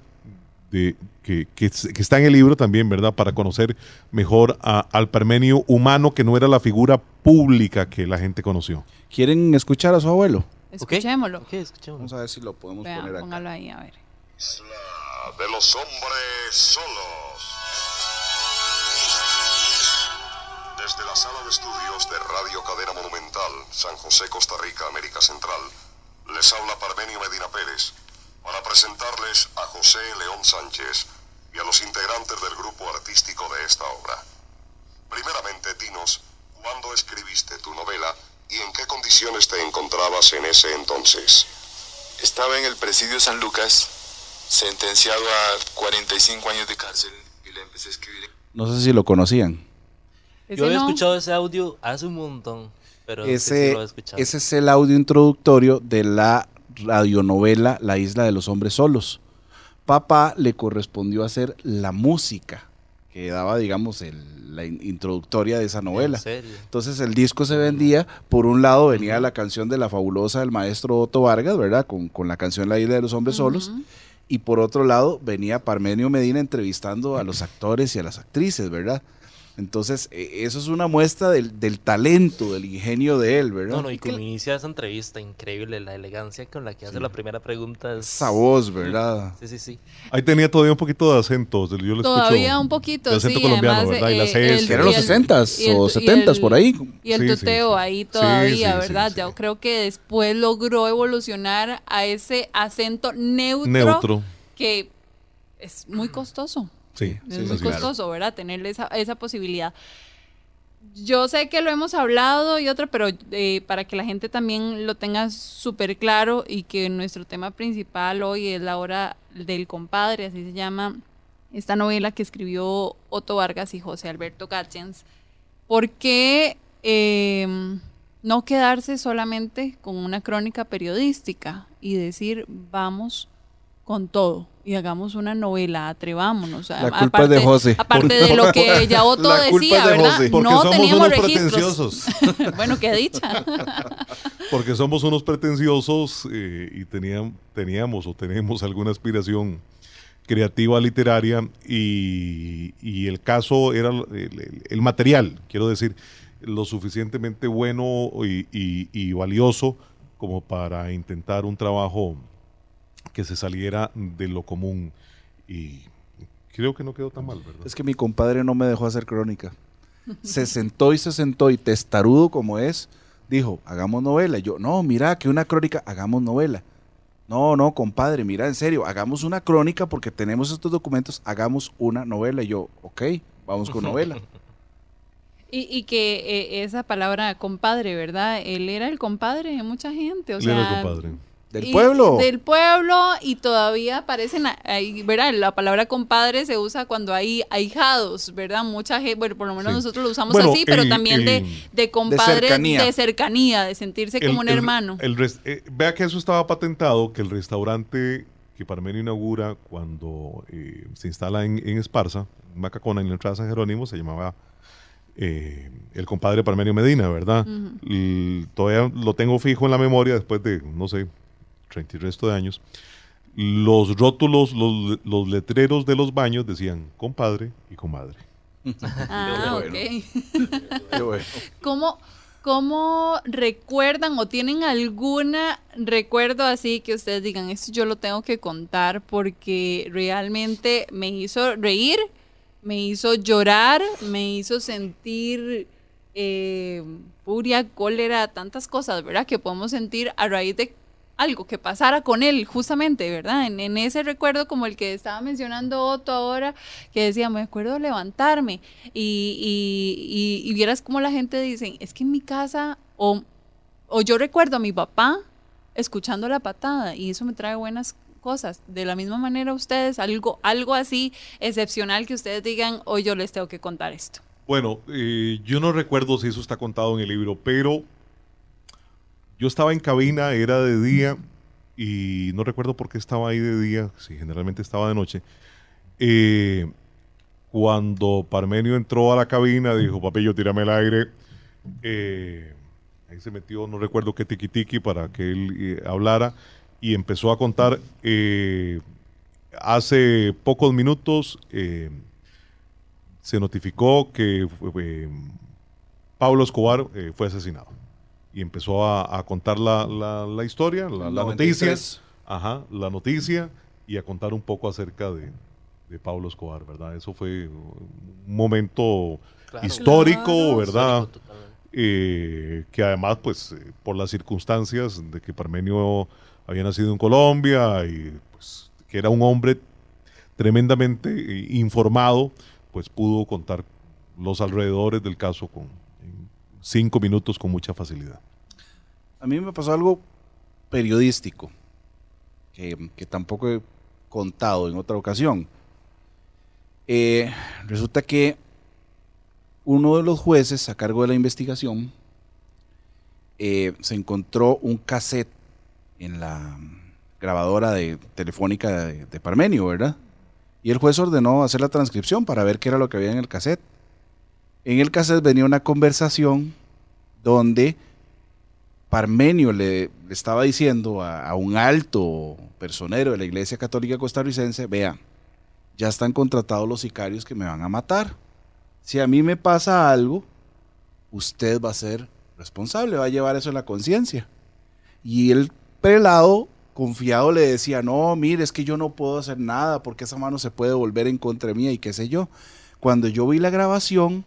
de, que, que, que, está en el libro también, ¿verdad? Para conocer mejor a, al Parmenio humano que no era la figura pública que la gente conoció. ¿Quieren escuchar a su abuelo? Escuchémoslo. Okay, escuchémoslo. Vamos a ver si lo podemos poner acá. Póngalo ahí, a ver. Isla de los hombres solos. Desde la sala de estudios de Radio Cadena Monumental, San José, Costa Rica, América Central, les habla Parmenio Medina Pérez para presentarles a José León Sánchez y a los integrantes del grupo artístico de esta obra. Primeramente, dinos, ¿cuándo escribiste tu novela y en qué condiciones te encontrabas en ese entonces? Estaba en el presidio San Lucas, sentenciado a 45 años de cárcel y le empecé a escribir. No sé si lo conocían. Yo había no? escuchado ese audio hace un montón, pero ese, sí lo he escuchado. ese es el audio introductorio de la radionovela La isla de los hombres solos. Papá le correspondió hacer la música que daba, digamos, el, la in introductoria de esa novela. Entonces el disco se vendía, por un lado venía uh -huh. la canción de la fabulosa del maestro Otto Vargas, ¿verdad? Con, con la canción La isla de los hombres uh -huh. solos. Y por otro lado venía Parmenio Medina entrevistando a los actores y a las actrices, ¿verdad? Entonces, e- eso es una muestra del, del talento, del ingenio de él, ¿verdad? No, no, y como inicia esa entrevista, increíble, la elegancia con la que hace la primera pregunta. Es... Esa voz, ¿verdad? Sí, sí, sí. Ahí tenía todavía un poquito de acento. Yo lo Todavía escucho, un poquito, de acento sí, colombiano, además, ¿verdad? y las eh, el- Eran los y el- 60s y el- o y 70s el- por ahí. Y el Sí, tuteo sí. ahí Sí, todavía, sí, sí, ¿verdad? sí. Yo creo que después logró evolucionar a ese acento neutro, Neutro. que es muy costoso. Sí, Es sí, muy sí, claro. costoso, ¿verdad? Tenerle esa, esa posibilidad. Yo sé que lo hemos hablado y otra, pero eh, para que la gente también lo tenga súper claro y que nuestro tema principal hoy es la hora del compadre, así se llama esta novela que escribió Otto Vargas y José Alberto Gatchens. ¿Por qué eh, no quedarse solamente con una crónica periodística y decir vamos con todo y hagamos una novela, atrevámonos? La culpa es de José. Aparte de lo que ya Otto La culpa decía, es de ¿verdad? José. Porque no somos teníamos unos registros. pretenciosos. bueno, qué dicha. Porque somos unos pretenciosos eh, y tenían, teníamos o tenemos alguna aspiración creativa literaria y, y el caso era el, el- el material, quiero decir, lo suficientemente bueno y, y- y valioso como para intentar un trabajo que se saliera de lo común y creo que no quedó tan mal, ¿verdad? Es que mi compadre no me dejó hacer crónica. Se sentó y se sentó y testarudo como es, dijo, hagamos novela. Y yo, no, mira, que una crónica, hagamos novela. No, no, compadre, mira, en serio, hagamos una crónica porque tenemos estos documentos, hagamos una novela. Y yo, ok, vamos con novela. Y, y que eh, esa palabra compadre, ¿verdad? Él era el compadre de mucha gente. O Él sea, era el compadre. Del y- pueblo. Del pueblo y todavía aparecen ahí, ¿verdad? La palabra compadre se usa cuando hay ahijados, ¿verdad? Mucha gente, bueno, por lo menos Sí. nosotros lo usamos Bueno, así, pero también de, el- de compadre, de cercanía. cercanía. de sentirse El- como un hermano. eh, vea que eso estaba patentado, que el restaurante que Parmenio inaugura cuando eh, se instala en, en Esparza, en Macacona, en la entrada de San Jerónimo, se llamaba eh, el compadre Parmenio Medina, ¿verdad? Y todavía lo tengo fijo en la memoria después de, no sé, 30 y resto de años. Los rótulos, los, los letreros de los baños decían compadre y comadre. Ah, bueno. ok. Qué bueno. ¿Cómo, ¿Cómo recuerdan o tienen alguna recuerdo así que ustedes digan, esto yo lo tengo que contar porque realmente me hizo reír, me hizo llorar, me hizo sentir eh, furia, cólera, tantas cosas, ¿verdad? Que podemos sentir a raíz de algo que pasara con él, justamente, ¿verdad? En, ese recuerdo como el que estaba mencionando Otto ahora, que decía, me acuerdo levantarme y, y, y- y vieras cómo la gente dice, es que en mi casa, o, o yo recuerdo a mi papá escuchando la patada y eso me trae buenas cosas. De la misma manera ustedes, algo, algo así excepcional que ustedes digan, hoy yo les tengo que contar esto. Bueno, eh, yo no recuerdo si eso está contado en el libro, pero yo estaba en cabina, era de día, y no recuerdo por qué estaba ahí de día, si generalmente estaba de noche. Eh, cuando Parmenio entró a la cabina, dijo, papillo, tírame el aire. Eh, ahí se metió, no recuerdo qué tiki para que él eh, hablara, y empezó a contar, hace pocos minutos, se notificó que Pablo Escobar fue asesinado. Y empezó a, a contar la, la- la historia, la, la noticia. 93. Ajá, la noticia y a contar un poco acerca de, de Pablo Escobar, ¿verdad? Eso fue un momento Claro. histórico, Claro. ¿verdad? Histórico. Eh, que además, pues, eh, por las circunstancias de que Parmenio había nacido en Colombia y pues, que era un hombre tremendamente eh, informado, pues pudo contar los alrededores del caso con en cinco minutos con mucha facilidad. A mí me pasó algo periodístico que, que tampoco he contado en otra ocasión. Eh, resulta que uno de los jueces a cargo de la investigación eh, se encontró un cassette en la grabadora de, telefónica de, de Parmenio, ¿verdad? Y el juez ordenó hacer la transcripción para ver qué era lo que había en el cassette. En el cassette venía una conversación donde Parmenio le, estaba diciendo a, a un alto personero de la Iglesia Católica Costarricense, vea, ya están contratados los sicarios que me van a matar. si a mí me pasa algo, usted va a ser responsable, va a llevar eso en la conciencia. Y el prelado confiado le decía, no, mire, es que yo no puedo hacer nada porque esa mano se puede volver en contra mía y qué sé yo. Cuando yo vi la grabación,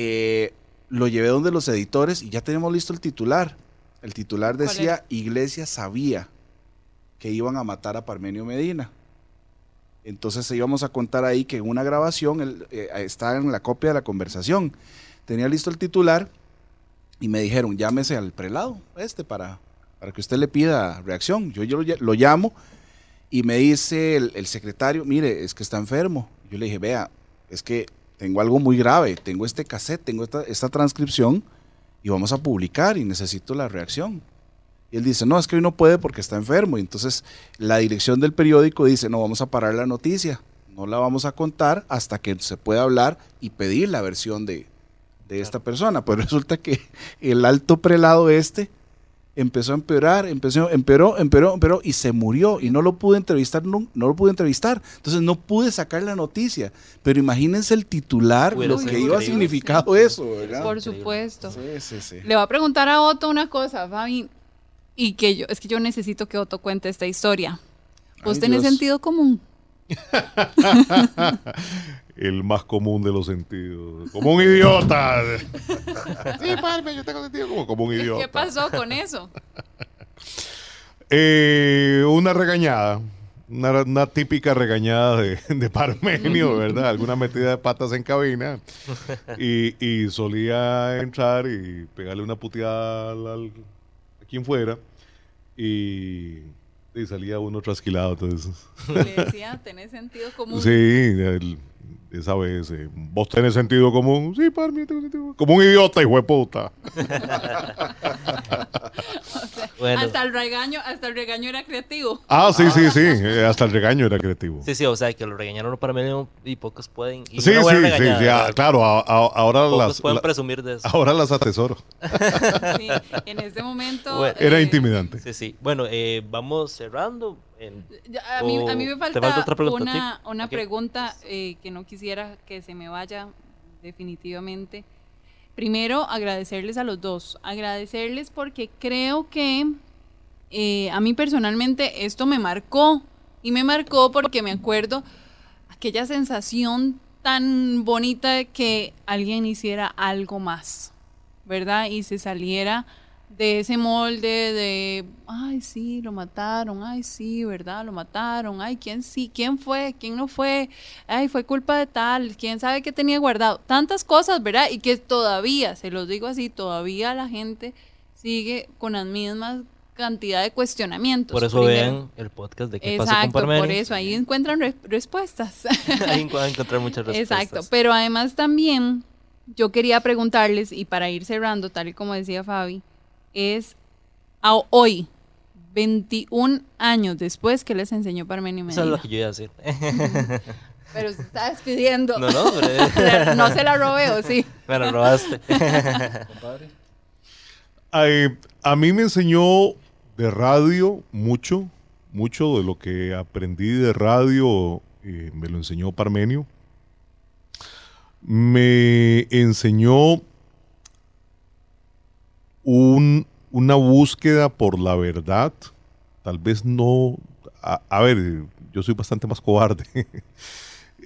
eh, lo llevé donde los editores y ya tenemos listo el titular. El titular decía, Iglesia sabía que iban a matar a Parmenio Medina. Entonces íbamos a contar ahí que en una grabación eh, está en la copia de la conversación. Tenía listo el titular y me dijeron, llámese al prelado este para, para que usted le pida reacción. Yo, yo lo, llamo y me dice el, secretario, mire, es que está enfermo. Yo le dije, vea, es que tengo algo muy grave, tengo este cassette, tengo esta, esta transcripción y vamos a publicar y necesito la reacción. Y él dice, no, es que hoy no puede porque está enfermo. Y entonces la dirección del periódico dice, no, vamos a parar la noticia, no la vamos a contar hasta que se pueda hablar y pedir la versión de, de esta persona. Pues resulta que el alto prelado este empezó a empeorar, empezó, empeoró, empeoró, empeoró y se murió y no lo pude entrevistar, no, no lo pude entrevistar. Entonces no pude sacar la noticia. Pero imagínense el titular, lo que iba a significado eso, ¿verdad? Por supuesto. Le voy a preguntar a Otto una cosa, Fabi, y que yo, es que yo necesito que Otto cuente esta historia. ¿Vos tenés sentido común? el más común de los sentidos. Como un idiota. sí, Parme, yo tengo sentido como, como un idiota. ¿Qué pasó con eso? Eh, una regañada. Una, típica regañada de, de Parmenio, ¿verdad? Alguna metida de patas en cabina. Y, solía entrar y pegarle una puteada al, a quien fuera. Y y salía uno trasquilado. Entonces. Le decía, ¿tenés sentido común? Sí, esa vez, eh, ¿vos tenés sentido común? Sí, para mí tengo sentido común. Como un idiota, hijo de puta. hasta, el regaño, hasta el regaño era creativo. Ah, sí, sí, sí, eh, hasta el regaño era creativo. Sí, sí, o sea, que lo regañaron para mí y pocos pueden. sí, sí, sí, ah, claro, ahora las. pueden presumir de eso. Ahora las atesoro. sí, en este momento. era intimidante. Sí, sí. Bueno, eh, vamos cerrando a, mí, a, mí, me falta, una, una pregunta eh, que no quisiera que se me vaya definitivamente. Primero, agradecerles a los dos. Agradecerles porque creo que eh, a mí personalmente esto me marcó. Y me marcó porque me acuerdo aquella sensación tan bonita de que alguien hiciera algo más, ¿verdad? Y se saliera de ese molde de, ay, sí, lo mataron, ay, sí, ¿verdad? Lo mataron, ay, ¿quién sí? ¿Quién fue? ¿Quién no fue? Ay, fue culpa de tal, ¿quién sabe qué tenía guardado? Tantas cosas, ¿verdad? Y que todavía, se los digo así, todavía la gente sigue con las mismas cantidad de cuestionamientos. Por eso vean el podcast de qué pasa con Parmenio. por eso, ahí encuentran respuestas. ahí pueden encontrar muchas respuestas. Exacto, pero además también yo quería preguntarles, y para ir cerrando, tal y como decía Fabi, es a hoy, 21 años después que les enseñó Parmenio Medina. Eso es lo que yo iba a decir. Pero se está despidiendo. No, no, no se la robé, ¿o sí? Me la robaste. a mí me enseñó de radio mucho, mucho de lo que aprendí de radio eh, me lo enseñó Parmenio. Me enseñó una búsqueda por la verdad, tal vez no, a, ver, yo soy bastante más cobarde.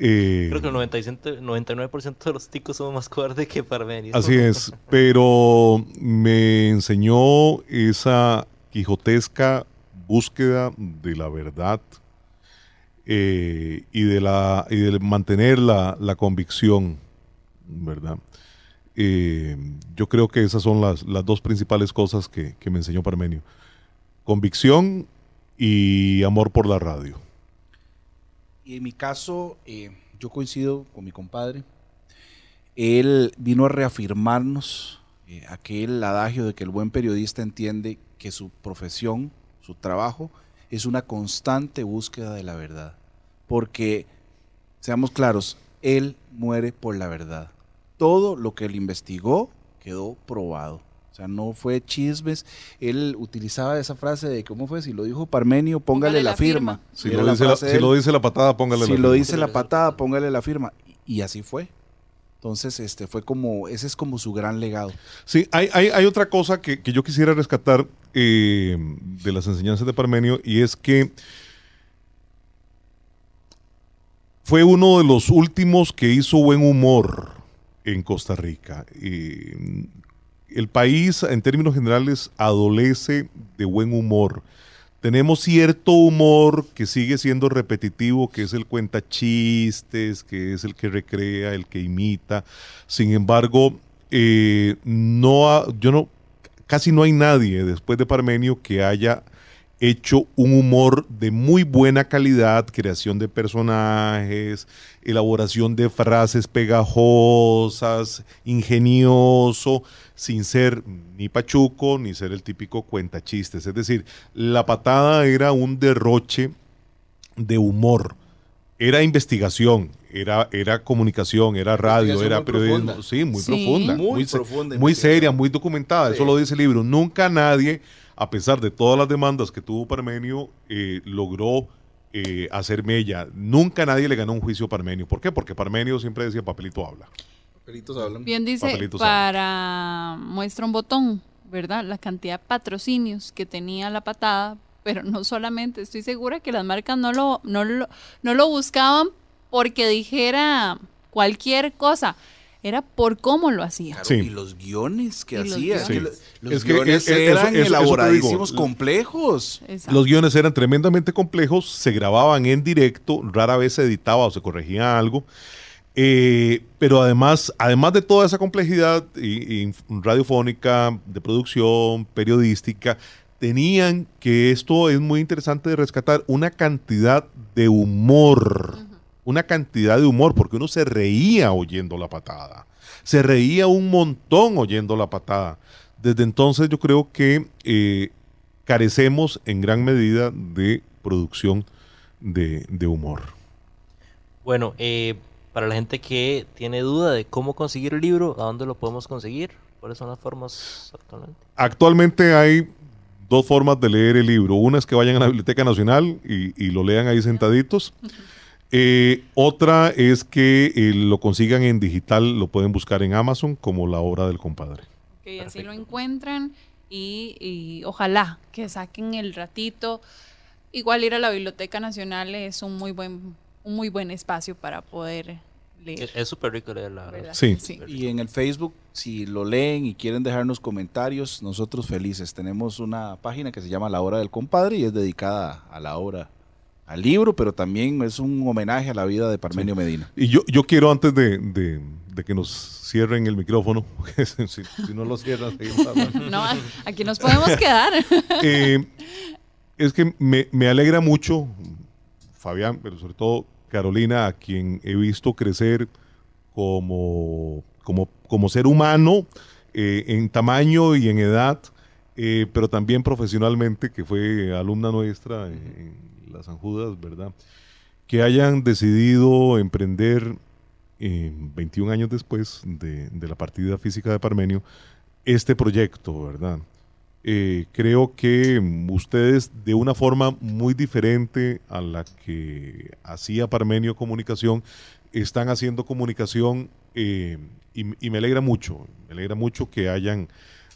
Eh, Creo que el 99% de los ticos somos más cobardes que Parmenio. Así es, pero me enseñó esa quijotesca búsqueda de la verdad eh, y, de la, y de mantener la, la convicción, ¿verdad? Eh, yo creo que esas son las, dos principales cosas que, me enseñó Parmenio. Convicción y amor por la radio. Y en mi caso, eh, yo coincido con mi compadre. Él vino a reafirmarnos eh, aquel adagio de que el buen periodista entiende que su profesión, su trabajo, es una constante búsqueda de la verdad. Porque, seamos claros, él muere por la verdad todo lo que él investigó quedó probado. O sea, no fue chismes. Él utilizaba esa frase de, ¿cómo fue? Si lo dijo Parmenio, póngale, la, firma. Si, lo dice la, patada, póngale la firma. Si lo dice la patada, póngale la firma. Y, así fue. Entonces, este fue como, ese es como su gran legado. Sí, hay, hay, hay otra cosa que, que, yo quisiera rescatar eh, de las enseñanzas de Parmenio y es que fue uno de los últimos que hizo buen humor en Costa Rica. El país, en términos generales, adolece de buen humor. Tenemos cierto humor que sigue siendo repetitivo, que es el cuenta chistes, que es el que recrea, el que imita. Sin embargo, eh, no yo no, casi no hay nadie después de Parmenio que haya hecho un humor de muy buena calidad, creación de personajes, elaboración de frases pegajosas, ingenioso, sin ser ni pachuco ni ser el típico cuenta chistes. Es decir, la patada era un derroche de humor, era investigación, era, era comunicación, era radio, era periodismo. Sí, muy profunda. Muy, muy profunda. Muy seria, muy documentada. Eso lo dice el libro. Nunca nadie a pesar de todas las demandas que tuvo Parmenio, eh, logró eh, hacer mella. Nunca nadie le ganó un juicio a Parmenio. ¿Por qué? Porque Parmenio siempre decía papelito habla. Papelitos hablan. Bien dice, para muestra un botón, ¿verdad? La cantidad de patrocinios que tenía la patada, pero no solamente, estoy segura que las marcas no lo, no lo, no lo buscaban porque dijera cualquier cosa era por cómo lo hacía. Y los guiones que hacía. Los, guiones eran elaboradísimos, complejos. Los guiones eran tremendamente complejos, se grababan en directo, rara vez se editaba o se corregía algo. Eh, pero además, además de toda esa complejidad y, radiofónica, de producción, periodística, tenían que esto es muy interesante de rescatar una cantidad de humor una cantidad de humor, porque uno se reía oyendo la patada. Se reía un montón oyendo la patada. Desde entonces yo creo que eh, carecemos en gran medida de producción de, humor. Bueno, eh, para la gente que tiene duda de cómo conseguir el libro, ¿a dónde lo podemos conseguir? ¿Cuáles son las formas actualmente? Actualmente hay dos formas de leer el libro. Una es que vayan a la Biblioteca Nacional y, y lo lean ahí sentaditos. Eh, otra es que eh, lo consigan en digital, lo pueden buscar en Amazon como la obra del compadre. Que así lo encuentran y, ojalá que saquen el ratito. Igual ir a la Biblioteca Nacional es un muy buen, un muy buen espacio para poder leer. Es súper rico leer la verdad. Sí. Y en el Facebook, si lo leen y quieren dejarnos comentarios, nosotros felices. Tenemos una página que se llama La Hora del Compadre y es dedicada a la obra al libro, pero también es un homenaje a la vida de Parmenio Medina. Y yo, yo quiero, antes de, que nos cierren el micrófono, si, no lo cierran, no, aquí nos podemos quedar. Eh, es que me, alegra mucho, Fabián, pero sobre todo Carolina, a quien he visto crecer como, como, como ser humano eh, en tamaño y en edad, eh, pero también profesionalmente, que fue alumna nuestra en las San Judas, ¿verdad? Que hayan decidido emprender, 21 años después de, la partida física de Parmenio, este proyecto, ¿verdad? Eh, creo que ustedes de una forma muy diferente a la que hacía Parmenio Comunicación, están haciendo comunicación eh, y, me alegra mucho, me alegra mucho que hayan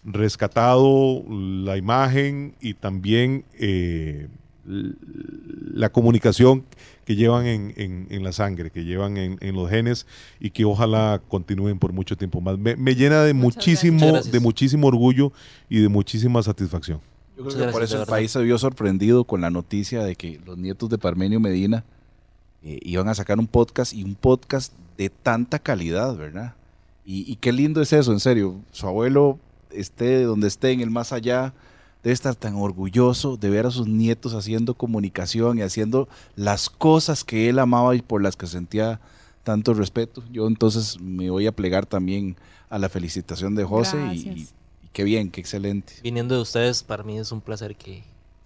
rescatado la imagen y también eh, la comunicación que llevan en, la sangre, que llevan en, los genes y que ojalá continúen por mucho tiempo más. Me, llena de muchísimo, de muchísimo orgullo y de muchísima satisfacción. Yo creo que por eso el país se vio sorprendido con la noticia de que los nietos de Parmenio Medina eh, iban a sacar un podcast y un podcast de tanta calidad, ¿verdad? Y, y qué lindo es eso, en serio. Su abuelo esté donde esté, en el más allá, debe estar tan orgulloso de ver a sus nietos haciendo comunicación y haciendo las cosas que él amaba y por las que sentía tanto respeto. Yo entonces me voy a plegar también a la felicitación de José y, qué bien, qué excelente. Viniendo de ustedes, para mí es un placer que,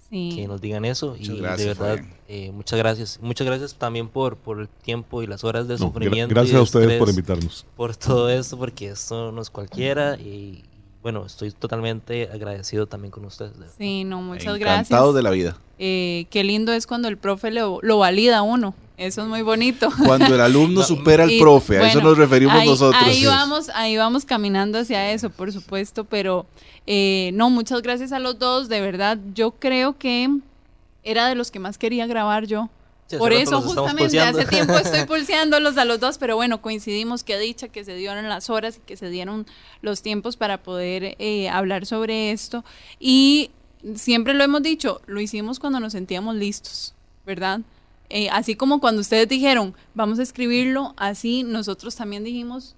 que nos digan eso y de verdad eh, muchas gracias. Muchas gracias también por, por el tiempo y las horas de sufrimiento. gracias a ustedes por invitarnos. Por todo esto, porque esto no es cualquiera y bueno, estoy totalmente agradecido también con ustedes. Sí, no, muchas Encantado gracias. Encantado de la vida. Eh, qué lindo es cuando el profe lo, lo valida a uno. Eso es muy bonito. Cuando el alumno supera al Y, profe, a eso nos referimos ahí- nosotros. Ahí vamos, ahí vamos caminando hacia eso, por supuesto, pero eh, no, muchas gracias a los dos, de verdad, yo creo que era de los que más quería grabar yo. Por eso justamente hace tiempo estoy pulseándolos a los dos, pero bueno, coincidimos que dicha que se dieron las horas y que se dieron los tiempos para poder eh, hablar sobre esto. Y siempre lo hemos dicho, lo hicimos cuando nos sentíamos listos, ¿verdad? Eh, así como cuando ustedes dijeron, vamos a escribirlo, así nosotros también dijimos,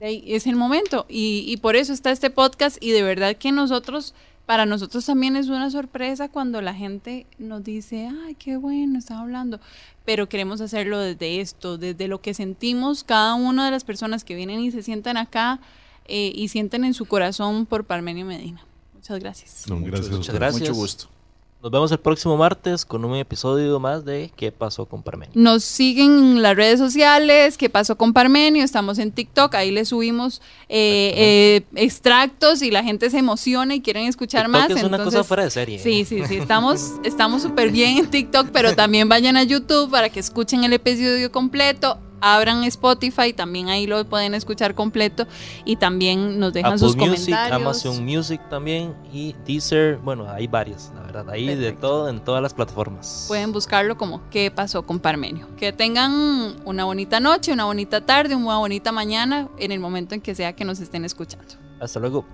"De ahí, es el momento. Y, y por eso está este podcast y de verdad que nosotros, para nosotros también es una sorpresa cuando la gente nos dice, ay, qué bueno, estaba hablando. Pero queremos hacerlo desde esto, desde lo que sentimos cada una de las personas que vienen y se sientan acá eh, y sienten en su corazón por Parmenio Medina. Muchas gracias. No, gracias Muchas gracias. Mucho gusto. Nos vemos el próximo martes con un episodio más de ¿Qué pasó con Parmenio? Nos siguen en las redes sociales, ¿qué pasó con Parmenio? Estamos en TikTok, ahí le subimos eh, eh, extractos y la gente se emociona y quieren escuchar TikTok más. es una cosa fuera de serie. Sí, sí, sí, estamos estamos súper bien en TikTok, pero también vayan a YouTube para que escuchen el episodio completo. Abran Spotify, también ahí lo pueden escuchar completo y también nos dejan Apple sus Music, comentarios. Amazon Music también y Deezer, bueno, hay varias, la verdad, ahí de todo en todas las plataformas. Pueden buscarlo como ¿Qué pasó con Parmenio? Que tengan una bonita noche, una bonita tarde, una bonita mañana en el momento en que sea que nos estén escuchando. Hasta luego.